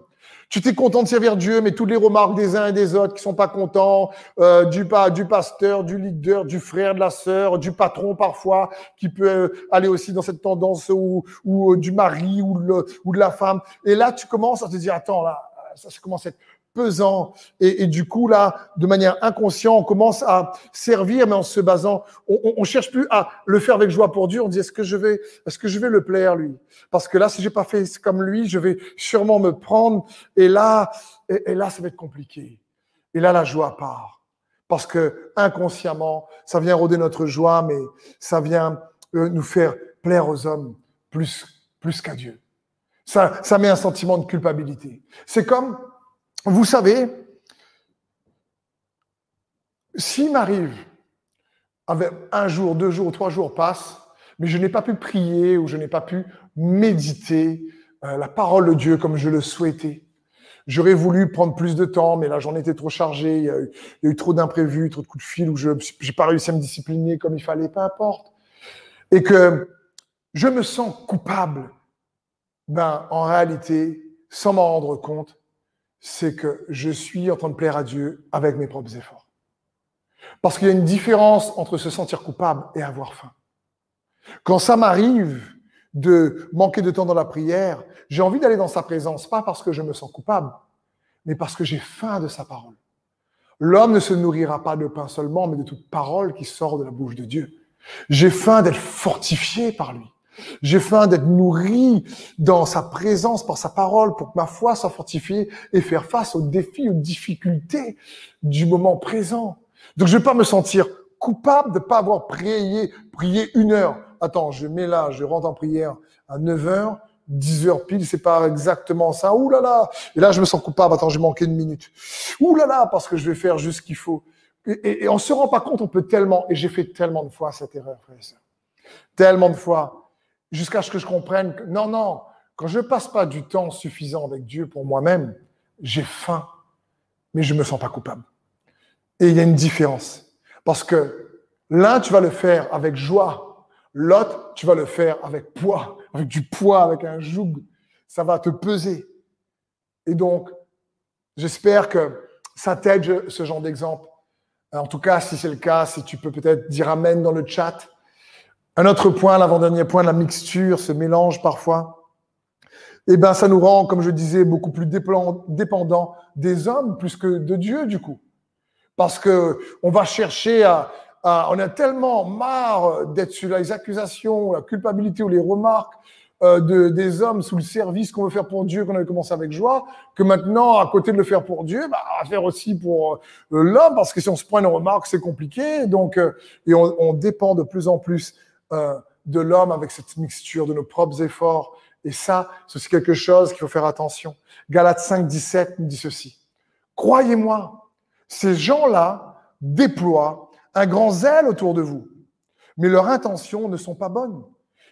Tu t'es content de servir Dieu, mais toutes les remarques des uns et des autres qui sont pas contents, euh, du, du pasteur, du leader, du frère, de la sœur, du patron parfois, qui peut euh, aller aussi dans cette tendance, ou, ou euh, du mari, ou, le, ou de la femme. Et là, tu commences à te dire, attends, là, ça commence à être pesant. Et, du coup, là, de manière inconsciente, on commence à servir, mais en se basant, on, on, cherche plus à le faire avec joie pour Dieu. On dit, est-ce que je vais, est-ce que je vais le plaire, lui? Parce que là, si j'ai pas fait comme lui, je vais sûrement me prendre. Et là, et, là, ça va être compliqué. Et là, la joie part. Parce que inconsciemment, ça vient rôder notre joie, mais ça vient euh, nous faire plaire aux hommes plus, plus qu'à Dieu. Ça, ça met un sentiment de culpabilité. C'est comme, vous savez, s'il m'arrive, un jour, deux jours, trois jours passent, mais je n'ai pas pu prier ou je n'ai pas pu méditer euh, la parole de Dieu comme je le souhaitais. J'aurais voulu prendre plus de temps, mais la journée était trop chargée, il y a eu, y a eu trop d'imprévus, trop de coups de fil, où je n'ai pas réussi à me discipliner comme il fallait, peu importe. Et que je me sens coupable ben, en réalité, sans m'en rendre compte, c'est que je suis en train de plaire à Dieu avec mes propres efforts. Parce qu'il y a une différence entre se sentir coupable et avoir faim. Quand ça m'arrive de manquer de temps dans la prière, j'ai envie d'aller dans sa présence, pas parce que je me sens coupable, mais parce que j'ai faim de sa parole. L'homme ne se nourrira pas de pain seulement, mais de toute parole qui sort de la bouche de Dieu. J'ai faim d'être fortifié par lui. J'ai faim d'être nourri dans sa présence, par sa parole, pour que ma foi soit fortifiée et faire face aux défis, aux difficultés du moment présent. Donc je ne vais pas me sentir coupable de ne pas avoir prié, prié une heure. Attends, je mets là, je rentre en prière à 9 heures, 10 heures pile, c'est pas exactement ça. Ouh là là Et là, je me sens coupable. Attends, j'ai manqué une minute. Ouh là là Parce que je vais faire juste ce qu'il faut. Et, et, on se rend pas compte, on peut tellement, et j'ai fait tellement de fois cette erreur, frère et. Tellement de fois, jusqu'à ce que je comprenne que non, non, quand je passe pas du temps suffisant avec Dieu pour moi-même, j'ai faim, mais je me sens pas coupable. Et il y a une différence. Parce que l'un, tu vas le faire avec joie. L'autre, tu vas le faire avec poids, avec du poids, avec un joug. Ça va te peser. Et donc, j'espère que ça t'aide, ce genre d'exemple. En tout cas, si c'est le cas, si tu peux peut-être dire Amen dans le chat. Un autre point, l'avant-dernier point, la mixture, ce mélange parfois. Eh ben, ça nous rend, comme je disais, beaucoup plus dépendants des hommes plus que de Dieu, du coup. Parce que on va chercher à, on a tellement marre d'être sur les accusations, la culpabilité ou les remarques euh, de, des hommes sous le service qu'on veut faire pour Dieu, qu'on avait commencé avec joie, que maintenant, à côté de le faire pour Dieu, bah, à faire aussi pour euh, l'homme, parce que si on se prend une remarque, c'est compliqué. Donc, euh, et on, on, dépend de plus en plus de l'homme avec cette mixture de nos propres efforts. Et ça, c'est quelque chose qu'il faut faire attention. Galates 5, 17 nous dit ceci. Croyez-moi, ces gens-là déploient un grand zèle autour de vous, mais leurs intentions ne sont pas bonnes.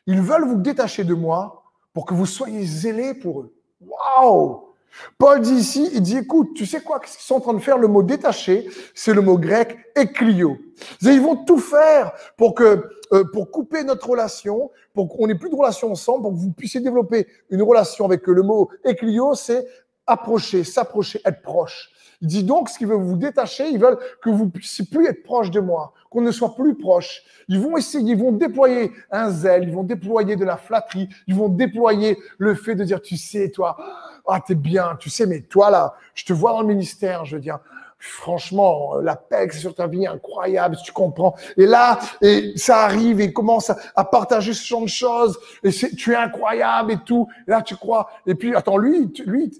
Ils veulent vous détacher de moi pour que vous soyez zélés pour eux. Waouh Paul dit ici, il dit, écoute, tu sais quoi, qu'est-ce qu'ils sont en train de faire? Le mot détaché, c'est le mot grec éclio. Ils vont tout faire pour que, euh, pour couper notre relation, pour qu'on n'ait plus de relation ensemble, pour que vous puissiez développer une relation avec eux. Le mot éclio, c'est approcher, s'approcher, être proche. Il dit donc, ce qu'ils veulent vous détacher, ils veulent que vous puissiez plus être proche de moi, qu'on ne soit plus proche. Ils vont essayer, ils vont déployer un zèle, ils vont déployer de la flatterie, ils vont déployer le fait de dire, tu sais, toi, ah, t'es bien, tu sais, mais toi, là, je te vois dans le ministère, je veux dire, franchement, la paix sur ta vie incroyable, tu comprends. Et là, et ça arrive et il commence à, partager ce genre de choses. Et tu es incroyable et tout. Et là, tu crois. Et puis, attends, lui, lui,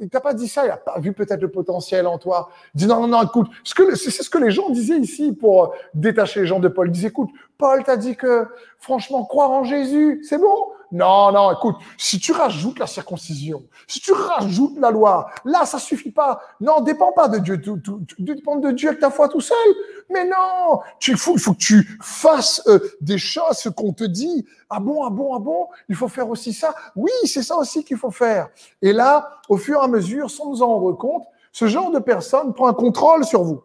il t'a pas dit ça. Il a pas vu peut-être le potentiel en toi. Il dit non, non, non, écoute. C'est ce que les gens disaient ici pour détacher les gens de Paul. Ils disaient, écoute, Paul t'a dit que, franchement, croire en Jésus, c'est bon. Non, non, écoute, si tu rajoutes la circoncision, si tu rajoutes la loi, là, ça suffit pas. Non, dépend pas de Dieu, tu, dépends de Dieu avec ta foi tout seul. Mais non, tu, il, faut, faut que tu fasses euh, des choses, qu'on te dit. Ah bon, ah bon, ah bon, il faut faire aussi ça. Oui, c'est ça aussi qu'il faut faire. Et là, au fur et à mesure, sans nous en rendre compte, ce genre de personne prend un contrôle sur vous.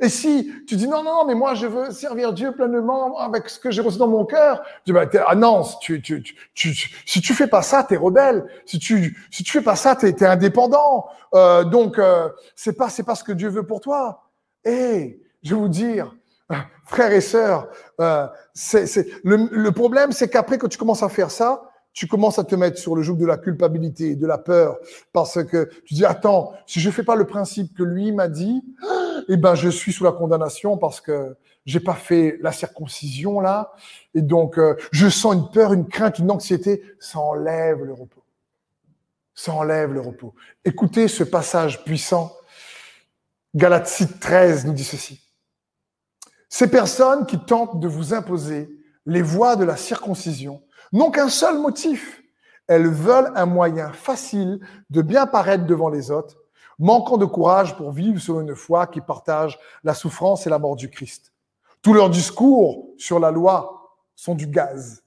Et si tu dis non, non, mais moi je veux servir Dieu pleinement avec ce que j'ai reçu dans mon cœur, tu dis bah, ah non, tu, tu, tu, tu, si tu fais pas ça, t'es rebelle. Si tu, si tu fais pas ça, t'es es indépendant. Euh, donc euh, c'est pas, c'est pas ce que Dieu veut pour toi. Et je vais vous dire, frères et sœurs, euh, c'est, le, le problème, c'est qu'après que tu commences à faire ça, tu commences à te mettre sur le joug de la culpabilité, de la peur, parce que tu dis attends, si je fais pas le principe que lui m'a dit, eh ben je suis sous la condamnation parce que j'ai pas fait la circoncision là, et donc euh, je sens une peur, une crainte, une anxiété, ça enlève le repos. Ça enlève le repos. Écoutez ce passage puissant. Galates 13 nous dit ceci. Ces personnes qui tentent de vous imposer les voies de la circoncision n'ont qu'un seul motif. Elles veulent un moyen facile de bien paraître devant les autres, manquant de courage pour vivre sur une foi qui partage la souffrance et la mort du Christ. Tous leurs discours sur la loi sont du gaz.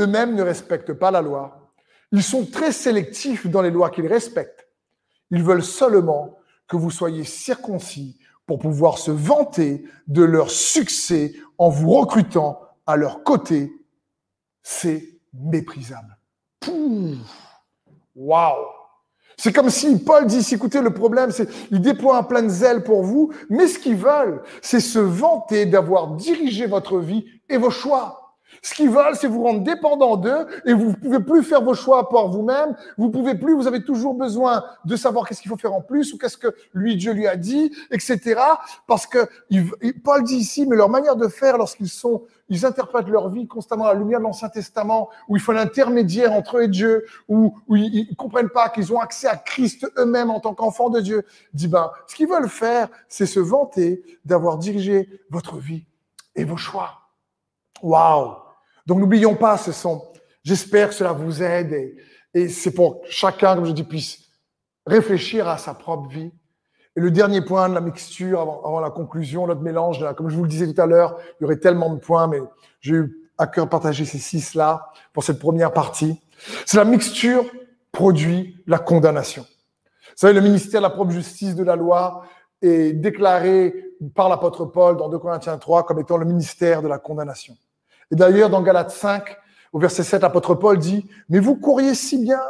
Eux-mêmes ne respectent pas la loi. Ils sont très sélectifs dans les lois qu'ils respectent. Ils veulent seulement que vous soyez circoncis pour pouvoir se vanter de leur succès en vous recrutant à leur côté. C'est méprisable. Waouh c'est comme si Paul dit, écoutez, le problème, c'est ils déploient un plein de zèle pour vous, mais ce qu'ils veulent, c'est se vanter d'avoir dirigé votre vie et vos choix. Ce qu'ils veulent, c'est vous rendre dépendant d'eux et vous ne pouvez plus faire vos choix par vous-même. Vous pouvez plus, vous avez toujours besoin de savoir qu'est-ce qu'il faut faire en plus ou qu'est-ce que lui, Dieu lui a dit, etc. Parce que Paul dit ici, mais leur manière de faire lorsqu'ils sont, ils interprètent leur vie constamment à la lumière de l'Ancien Testament, où il faut l'intermédiaire entre eux et Dieu, où, ils, ne comprennent pas qu'ils ont accès à Christ eux-mêmes en tant qu'enfants de Dieu. Dit ben, ce qu'ils veulent faire, c'est se vanter d'avoir dirigé votre vie et vos choix. Waouh! Donc n'oublions pas, ce sont, j'espère que cela vous aide et, et c'est pour chacun, comme je dis, puisse réfléchir à sa propre vie. Et le dernier point de la mixture, avant, avant la conclusion, notre mélange, là, comme je vous le disais tout à l'heure, il y aurait tellement de points, mais j'ai eu à cœur de partager ces six-là pour cette première partie. C'est la mixture produit la condamnation. Vous savez, le ministère de la propre justice de la loi est déclaré par l'apôtre Paul dans 2 Corinthiens 3 comme étant le ministère de la condamnation. Et d'ailleurs, dans Galates 5, au verset 7, l'apôtre Paul dit, mais vous courriez si bien,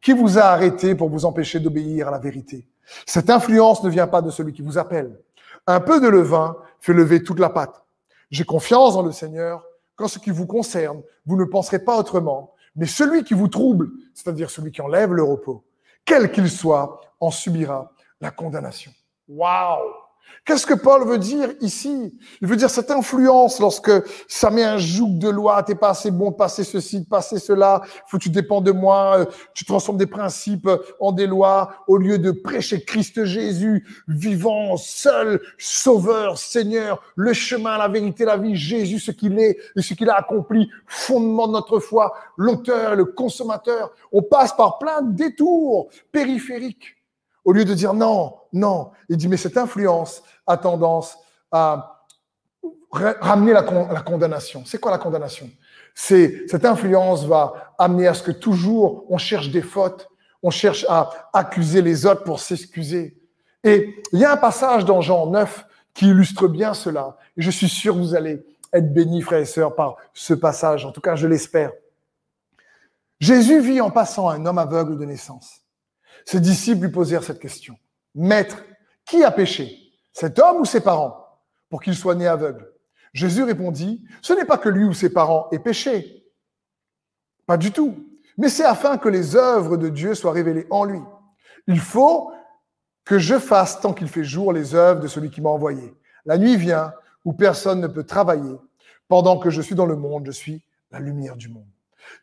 qui vous a arrêté pour vous empêcher d'obéir à la vérité? Cette influence ne vient pas de celui qui vous appelle. Un peu de levain fait lever toute la pâte. J'ai confiance dans le Seigneur qu'en ce qui vous concerne, vous ne penserez pas autrement, mais celui qui vous trouble, c'est-à-dire celui qui enlève le repos, quel qu'il soit, en subira la condamnation. Waouh Qu'est-ce que Paul veut dire ici? Il veut dire cette influence lorsque ça met un joug de loi, t'es pas assez bon de passer ceci, de passer cela, faut que tu dépends de moi, euh, tu transformes des principes en des lois au lieu de prêcher Christ Jésus, vivant, seul, sauveur, Seigneur, le chemin, la vérité, la vie, Jésus, ce qu'il est et ce qu'il a accompli, fondement de notre foi, l'auteur, le consommateur. On passe par plein de détours périphériques au lieu de dire non, non, il dit mais cette influence a tendance à ramener la, condamnation. C'est quoi la condamnation? C'est cette influence va amener à ce que toujours on cherche des fautes, on cherche à accuser les autres pour s'excuser. Et il y a un passage dans Jean 9 qui illustre bien cela. Je suis sûr que vous allez être bénis, frères et sœurs, par ce passage. En tout cas, je l'espère. Jésus vit en passant un homme aveugle de naissance. Ses disciples lui posèrent cette question. Maître, qui a péché? Cet homme ou ses parents? Pour qu'il soit né aveugle Jésus répondit, ce n'est pas que lui ou ses parents aient péché. Pas du tout. Mais c'est afin que les œuvres de Dieu soient révélées en lui. Il faut que je fasse tant qu'il fait jour les œuvres de celui qui m'a envoyé. La nuit vient où personne ne peut travailler. Pendant que je suis dans le monde, je suis la lumière du monde.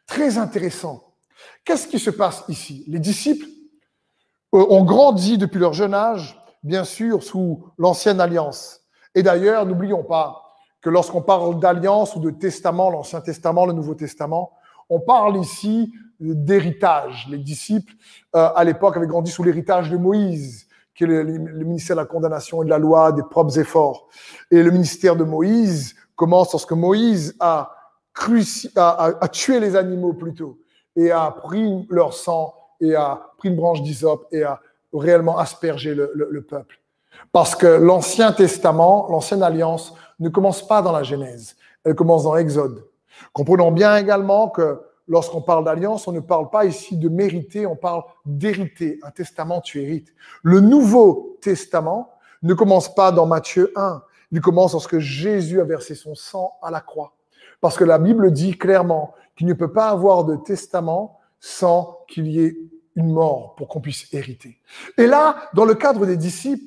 Très intéressant. Qu'est-ce qui se passe ici? Les disciples ont grandi depuis leur jeune âge, bien sûr, sous l'ancienne alliance. Et d'ailleurs, n'oublions pas que lorsqu'on parle d'alliance ou de testament, l'Ancien Testament, le Nouveau Testament, on parle ici d'héritage. Les disciples, euh, à l'époque, avaient grandi sous l'héritage de Moïse, qui est le, ministère de la condamnation et de la loi, des propres efforts. Et le ministère de Moïse commence lorsque Moïse a, a tué les animaux plutôt et a pris leur sang et a pris une branche d'hysope et a réellement aspergé le, peuple. Parce que l'Ancien Testament, l'Ancienne Alliance, ne commence pas dans la Genèse, elle commence dans l'Exode. Comprenons bien également que lorsqu'on parle d'alliance, on ne parle pas ici de mériter, on parle d'hériter. Un testament, tu hérites. Le Nouveau Testament ne commence pas dans Matthieu 1, il commence lorsque Jésus a versé son sang à la croix. Parce que la Bible dit clairement qu'il ne peut pas avoir de testament sans qu'il y ait une mort pour qu'on puisse hériter. Et là, dans le cadre des disciples,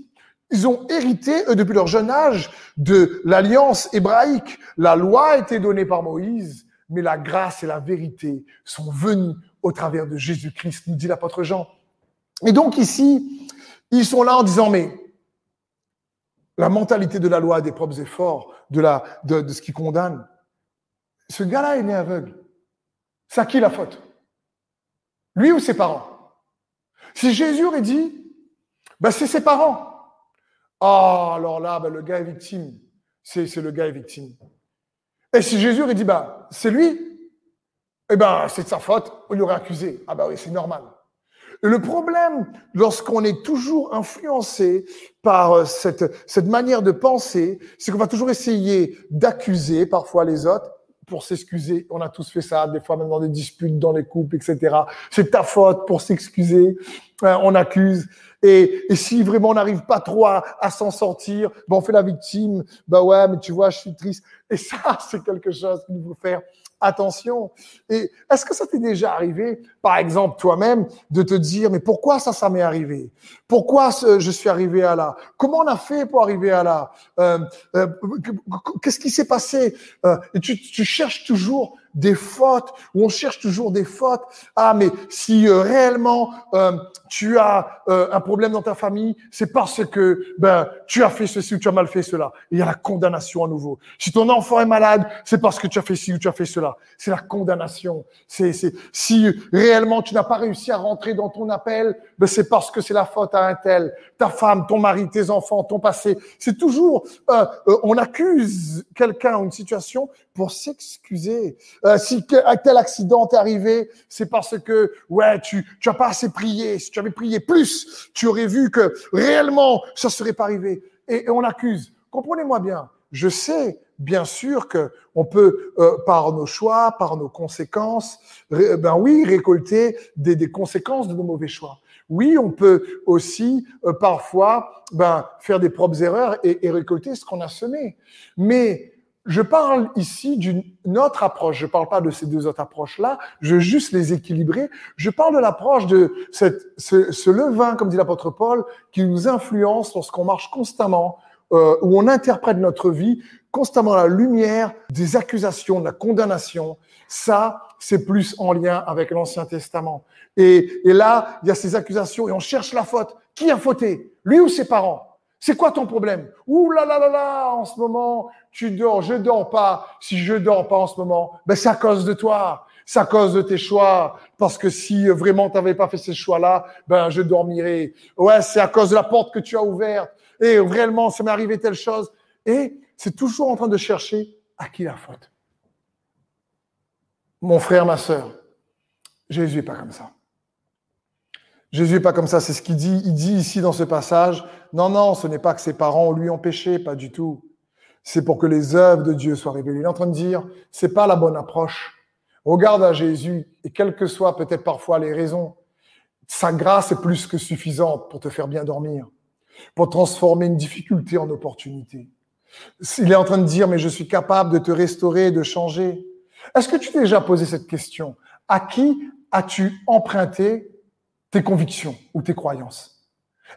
ils ont hérité, eux, depuis leur jeune âge, de l'alliance hébraïque. La loi a été donnée par Moïse, mais la grâce et la vérité sont venues au travers de Jésus-Christ, nous dit l'apôtre Jean. Et donc ici, ils sont là en disant, mais la mentalité de la loi des propres efforts, de ce qui condamne. Ce gars-là est né aveugle. C'est à qui la faute? Lui ou ses parents? Si Jésus aurait dit, ben c'est ses parents. Ah, alors là, ben le gars est victime. C'est le gars est victime. Et si Jésus aurait dit, ben c'est lui, eh ben c'est de sa faute, on l'aurait accusé. Ah ben oui, c'est normal. Le problème, lorsqu'on est toujours influencé par euh, cette, cette manière de penser, c'est qu'on va toujours essayer d'accuser parfois les autres pour s'excuser. On a tous fait ça, des fois même dans des disputes, dans les couples, etc. C'est ta faute pour s'excuser. Euh, on accuse. Et, si vraiment on n'arrive pas trop à, s'en sortir, ben on fait la victime. Bah ouais, mais tu vois, je suis triste. Et ça, c'est quelque chose qu'il faut faire attention. Et est-ce que ça t'est déjà arrivé, par exemple, toi-même, de te dire, mais pourquoi ça, ça m'est arrivé? Pourquoi je suis arrivé à là? Comment on a fait pour arriver à là? Euh, euh, Qu'est-ce qui s'est passé? Euh, tu cherches toujours des fautes, ou on cherche toujours des fautes. Ah, mais si euh, réellement euh, tu as euh, un problème dans ta famille, c'est parce que ben tu as fait ceci ou tu as mal fait cela. il y a la condamnation à nouveau. Si ton enfant est malade, c'est parce que tu as fait ci ou tu as fait cela. C'est la condamnation. C'est c'est si réellement tu n'as pas réussi à rentrer dans ton appel, ben c'est parce que c'est la faute à un tel, ta femme, ton mari, tes enfants, ton passé. C'est toujours on accuse quelqu'un ou une situation pour s'excuser. Euh, si un tel accident est arrivé, c'est parce que ouais, tu tu as pas assez prié. Si tu avais prié plus, tu aurais vu que réellement ça serait pas arrivé. Et, on accuse. Comprenez-moi bien. Je sais bien sûr que on peut euh, par nos choix, par nos conséquences, ben oui, récolter des, des conséquences de nos mauvais choix. Oui, on peut aussi euh, parfois ben, faire des propres erreurs et, et récolter ce qu'on a semé. Mais je parle ici d'une autre approche. Je ne parle pas de ces deux autres approches-là. Je veux juste les équilibrer. Je parle de l'approche de cette, ce, ce, levain, comme dit l'apôtre Paul, qui nous influence lorsqu'on marche constamment, euh, où on interprète notre vie constamment à la lumière des accusations, de la condamnation. Ça, c'est plus en lien avec l'Ancien Testament. Et, et là, il y a ces accusations et on cherche la faute. Qui a fauté? Lui ou ses parents? C'est quoi ton problème? Ouh là là là là, en ce moment, tu dors, je dors pas. Si je dors pas en ce moment, ben c'est à cause de toi. C'est à cause de tes choix. Parce que si vraiment tu n'avais pas fait ces choix-là, ben je dormirais. Ouais, c'est à cause de la porte que tu as ouverte. Et réellement, ça m'est arrivé telle chose. Et c'est toujours en train de chercher à qui la faute. Mon frère, ma sœur, Jésus n'est pas comme ça. Jésus n'est pas comme ça, c'est ce qu'il dit. Il dit ici dans ce passage, non, non, ce n'est pas que ses parents lui ont péché, pas du tout. C'est pour que les œuvres de Dieu soient révélées. Il est en train de dire, c'est pas la bonne approche. Regarde à Jésus, et quelles que soient peut-être parfois les raisons, sa grâce est plus que suffisante pour te faire bien dormir, pour transformer une difficulté en opportunité. Il est en train de dire, mais je suis capable de te restaurer, de changer. Est-ce que tu t'es déjà posé cette question? À qui as-tu emprunté tes convictions ou tes croyances.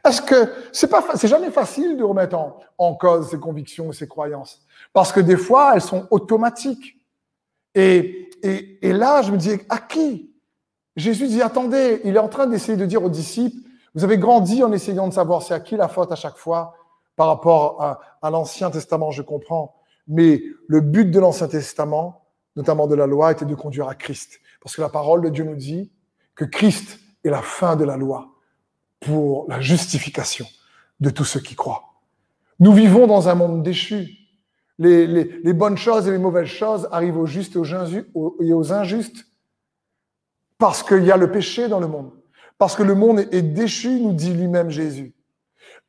Est-ce que c'est pas, c'est jamais facile de remettre en, cause ses convictions et ses croyances? Parce que des fois elles sont automatiques. Et, et, et là, je me dis à qui? Jésus dit attendez, il est en train d'essayer de dire aux disciples vous avez grandi en essayant de savoir c'est à qui la faute à chaque fois par rapport à l'Ancien Testament, je comprends. Mais le but de l'Ancien Testament, notamment de la loi, était de conduire à Christ. Parce que la parole de Dieu nous dit que Christ et la fin de la loi pour la justification de tous ceux qui croient. Nous vivons dans un monde déchu. Les, bonnes choses et les mauvaises choses arrivent aux justes et aux injustes parce qu'il y a le péché dans le monde. Parce que le monde est déchu, nous dit lui-même Jésus.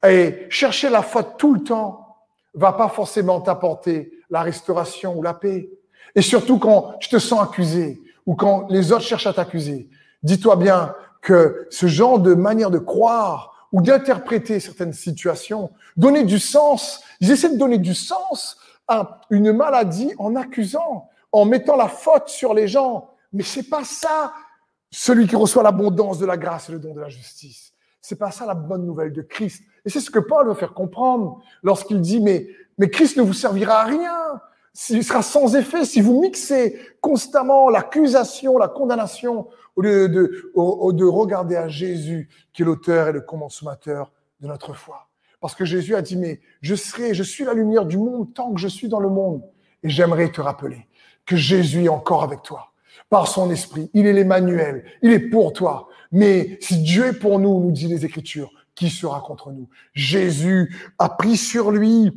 Et chercher la faute tout le temps va pas forcément t'apporter la restauration ou la paix. Et surtout quand tu te sens accusé ou quand les autres cherchent à t'accuser. Dis-toi bien que ce genre de manière de croire ou d'interpréter certaines situations, donner du sens, ils essaient de donner du sens à une maladie en accusant, en mettant la faute sur les gens. Mais c'est pas ça, celui qui reçoit l'abondance de la grâce et le don de la justice. C'est pas ça la bonne nouvelle de Christ. Et c'est ce que Paul veut faire comprendre lorsqu'il dit, mais, mais Christ ne vous servira à rien. Il sera sans effet si vous mixez constamment l'accusation, la condamnation au lieu de, de regarder à Jésus, qui est l'auteur et le consommateur de notre foi. Parce que Jésus a dit, mais je serai, je suis la lumière du monde tant que je suis dans le monde. Et j'aimerais te rappeler que Jésus est encore avec toi. Par son esprit, il est l'Emmanuel, il est pour toi. Mais si Dieu est pour nous, nous dit les Écritures, qui sera contre nous? Jésus a pris sur lui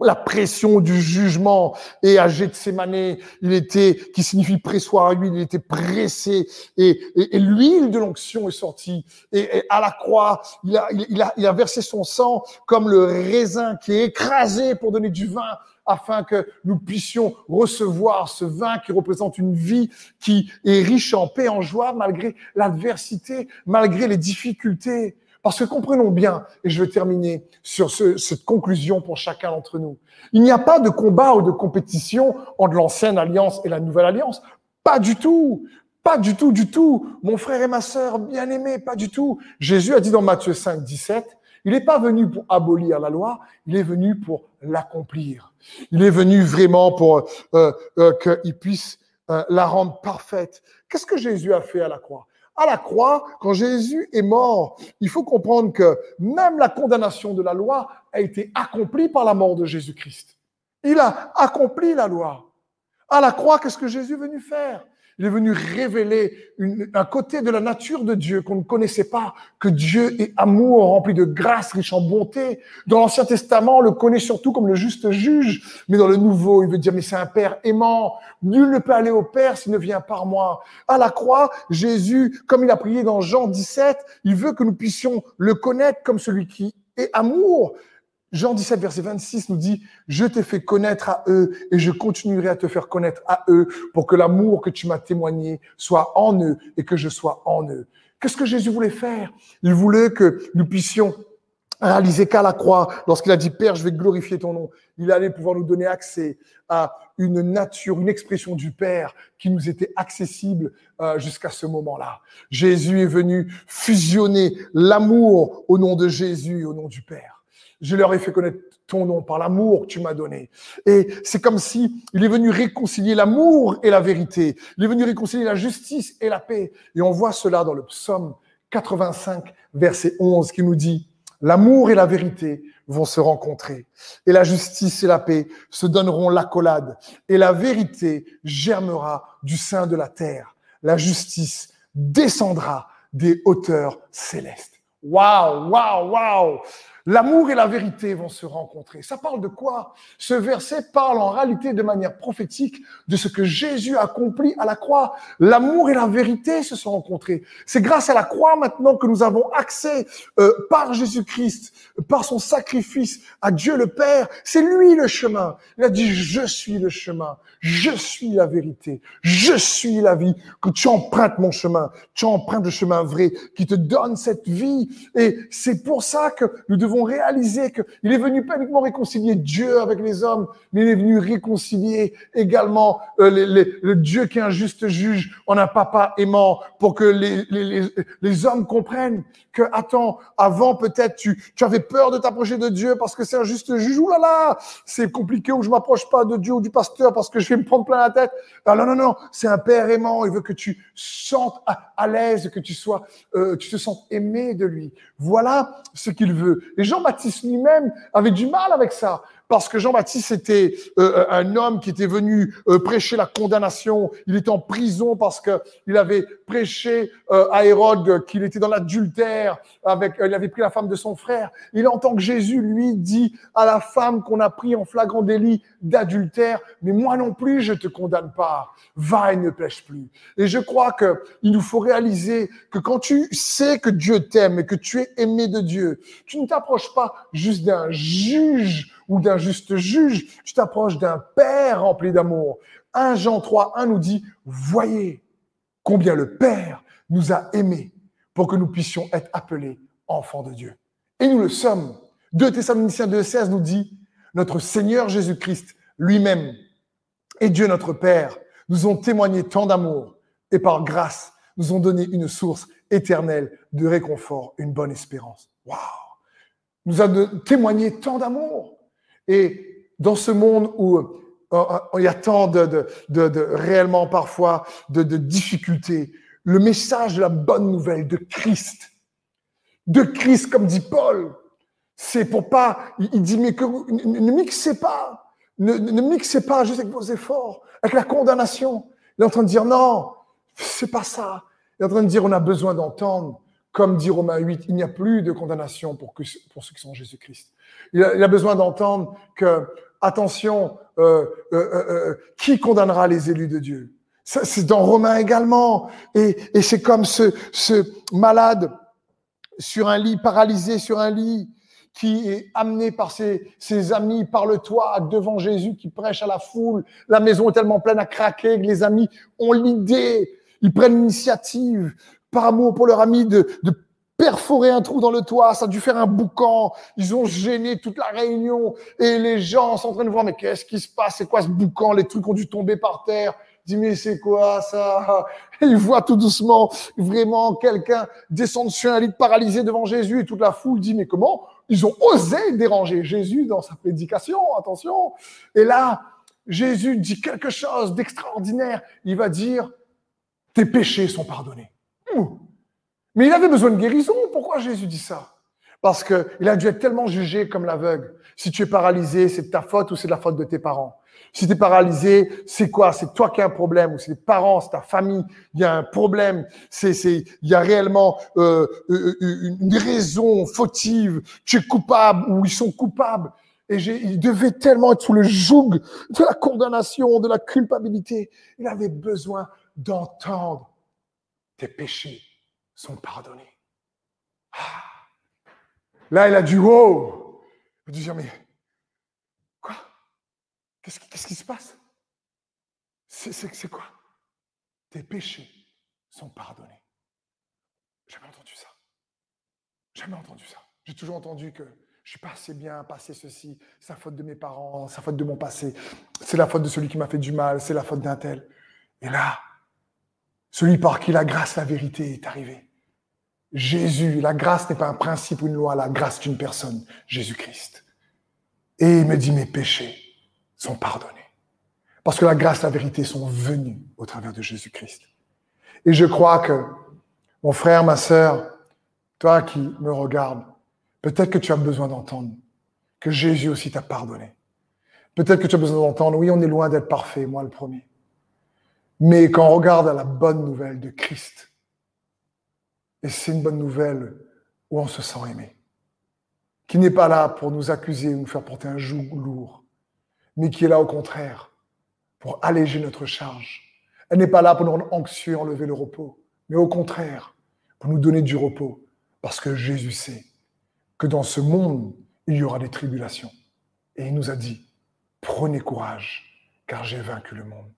la pression du jugement et à Gethsemane, il était, qui signifie pressoir à lui, il était pressé et, l'huile de l'onction est sortie et, à la croix, il a, il, a, il a versé son sang comme le raisin qui est écrasé pour donner du vin afin que nous puissions recevoir ce vin qui représente une vie qui est riche en paix, en joie, malgré l'adversité, malgré les difficultés. Parce que comprenons bien, et je vais terminer sur cette conclusion pour chacun d'entre nous, il n'y a pas de combat ou de compétition entre l'ancienne alliance et la nouvelle alliance. Pas du tout. Pas du tout, du tout. Mon frère et ma sœur bien-aimés, pas du tout. Jésus a dit dans Matthieu 5, 17, il n'est pas venu pour abolir la loi, il est venu pour l'accomplir. Il est venu vraiment pour euh, euh, qu'il puisse euh, la rendre parfaite. Qu'est-ce que Jésus a fait à la croix? À la croix, quand Jésus est mort, il faut comprendre que même la condamnation de la loi a été accomplie par la mort de Jésus-Christ. Il a accompli la loi. À la croix, qu'est-ce que Jésus est venu faire? Il est venu révéler un côté de la nature de Dieu qu'on ne connaissait pas, que Dieu est amour, rempli de grâce, riche en bonté. Dans l'Ancien Testament, on le connaît surtout comme le juste juge, mais dans le Nouveau, il veut dire, mais c'est un Père aimant. Nul ne peut aller au Père s'il ne vient par moi. À la croix, Jésus, comme il a prié dans Jean 17, il veut que nous puissions le connaître comme celui qui est amour. Jean 17, verset 26 nous dit, je t'ai fait connaître à eux et je continuerai à te faire connaître à eux pour que l'amour que tu m'as témoigné soit en eux et que je sois en eux. Qu'est-ce que Jésus voulait faire? Il voulait que nous puissions réaliser qu'à la croix, lorsqu'il a dit Père, je vais glorifier ton nom, il allait pouvoir nous donner accès à une nature, une expression du Père qui nous était accessible euh, jusqu'à ce moment-là. Jésus est venu fusionner l'amour au nom de Jésus, au nom du Père. Je leur ai fait connaître ton nom par l'amour que tu m'as donné. Et c'est comme si il est venu réconcilier l'amour et la vérité. Il est venu réconcilier la justice et la paix. Et on voit cela dans le psaume 85, verset 11, qui nous dit, l'amour et la vérité vont se rencontrer. Et la justice et la paix se donneront l'accolade. Et la vérité germera du sein de la terre. La justice descendra des hauteurs célestes. Waouh, waouh, waouh L'amour et la vérité vont se rencontrer. Ça parle de quoi? Ce verset parle en réalité de manière prophétique de ce que Jésus a accompli à la croix. L'amour et la vérité se sont rencontrés. C'est grâce à la croix maintenant que nous avons accès euh, par Jésus-Christ, par son sacrifice à Dieu le Père. C'est lui le chemin. Il a dit, je suis le chemin, je suis la vérité, je suis la vie. Que tu empruntes mon chemin, tu empruntes le chemin vrai qui te donne cette vie. Et c'est pour ça que nous devons réaliser qu'il est venu pas uniquement réconcilier Dieu avec les hommes, mais il est venu réconcilier également euh, le Dieu qui est un juste juge en un papa aimant pour que les, les, hommes comprennent que, attends, avant peut-être tu, tu avais peur de t'approcher de Dieu parce que c'est un juste juge. Ouh là là, c'est compliqué ou je m'approche pas de Dieu ou du pasteur parce que je vais me prendre plein la tête. Ah non, non, non, c'est un père aimant. Il veut que tu sentes à, l'aise, que tu sois, euh, tu te sens aimé de lui. Voilà ce qu'il veut. Jean-Baptiste lui-même avait du mal avec ça parce que Jean-Baptiste était euh, un homme qui était venu euh, prêcher la condamnation. Il était en prison parce que il avait prêché euh, à Hérode qu'il était dans l'adultère avec, il avait pris la femme de son frère. Il entend que Jésus lui dit à la femme qu'on a pris en flagrant délit d'adultère, mais moi non plus je te condamne pas. Va et ne pêche plus. Et je crois que il nous faut réaliser que quand tu sais que Dieu t'aime et que tu es aimé de Dieu, tu ne t'approches pas juste d'un juge ou d'un juste juge, tu t'approches d'un Père rempli d'amour. 1 Jean 3, 1 nous dit, voyez combien le Père nous a aimés pour que nous puissions être appelés enfants de Dieu. Et nous le sommes. 2 Thessaloniciens 2,16 nous dit, notre Seigneur Jésus-Christ lui-même et Dieu notre Père nous ont témoigné tant d'amour et par grâce nous ont donné une source éternelle de réconfort, une bonne espérance. Waouh Nous a témoigné tant d'amour. Et dans ce monde où euh, euh, il y a tant de, réellement parfois de, difficultés, le message de la bonne nouvelle de Christ, de Christ, comme dit Paul, c'est pour pas, il dit, mais ne, mixez pas, ne, ne mixez pas juste avec vos efforts, avec la condamnation. Il est en train de dire, non, c'est pas ça. Il est en train de dire, on a besoin d'entendre, comme dit Romains 8, il n'y a plus de condamnation pour, ceux qui sont Jésus-Christ. Il a, besoin d'entendre que, attention, euh, euh, euh, qui condamnera les élus de Dieu? C'est dans Romains également. Et, c'est comme ce, malade sur un lit, paralysé sur un lit. qui est amené par ses, ses amis, parle-toi devant Jésus qui prêche à la foule. La maison est tellement pleine à craquer que les amis ont l'idée, ils prennent l'initiative par amour pour leur ami de, de perforer un trou dans le toit, ça a dû faire un boucan, ils ont gêné toute la réunion et les gens sont en train de voir mais qu'est-ce qui se passe, c'est quoi ce boucan, les trucs ont dû tomber par terre. Dis mais c'est quoi ça? Et Ils voient tout doucement vraiment quelqu'un descendre sur un lit paralysé devant Jésus et toute la foule dit mais comment? Ils ont osé déranger Jésus dans sa prédication, attention. Et là, Jésus dit quelque chose d'extraordinaire. Il va dire tes péchés sont pardonnés. Mais il avait besoin de guérison. Pourquoi Jésus dit ça? Parce qu'il a dû être tellement jugé comme l'aveugle. Si tu es paralysé, c'est de ta faute ou c'est de la faute de tes parents. Si tu es paralysé, c'est quoi? C'est toi qui as un problème ou c'est les parents, c'est ta famille. Il y a un problème. C'est, il y a réellement euh, euh, euh, une raison fautive. Tu es coupable ou ils sont coupables. Et il devait tellement être sous le joug de la condamnation, de la culpabilité. Il avait besoin d'entendre tes péchés sont pardonnés. Ah. Là, il a dit, wow. Il a dit, mais quoi? Qu'est-ce, qui se passe? C'est, c'est, quoi? Tes péchés sont pardonnés. Jamais entendu ça. Jamais entendu ça. J'ai toujours entendu que je suis pas assez bien, pas assez ceci, c'est la faute de mes parents, c'est la faute de mon passé, c'est la faute de celui qui m'a fait du mal, c'est la faute d'un tel. Et là, celui par qui la grâce, la vérité est arrivée. Jésus, la grâce n'est pas un principe ou une loi, la grâce est une personne, Jésus-Christ. Et il me dit, mes péchés sont pardonnés. Parce que la grâce la vérité sont venues au travers de Jésus-Christ. Et je crois que, mon frère, ma sœur, toi qui me regardes, peut-être que tu as besoin d'entendre que Jésus aussi t'a pardonné. Peut-être que tu as besoin d'entendre, oui, on est loin d'être parfait, moi le premier. Mais quand on regarde à la bonne nouvelle de Christ, et c'est une bonne nouvelle où on se sent aimé. Qui n'est pas là pour nous accuser ou nous faire porter un joug lourd, mais qui est là au contraire pour alléger notre charge. Elle n'est pas là pour nous rendre anxieux, enlever le repos, mais au contraire pour nous donner du repos, parce que Jésus sait que dans ce monde, il y aura des tribulations. Et il nous a dit, prenez courage, car j'ai vaincu le monde.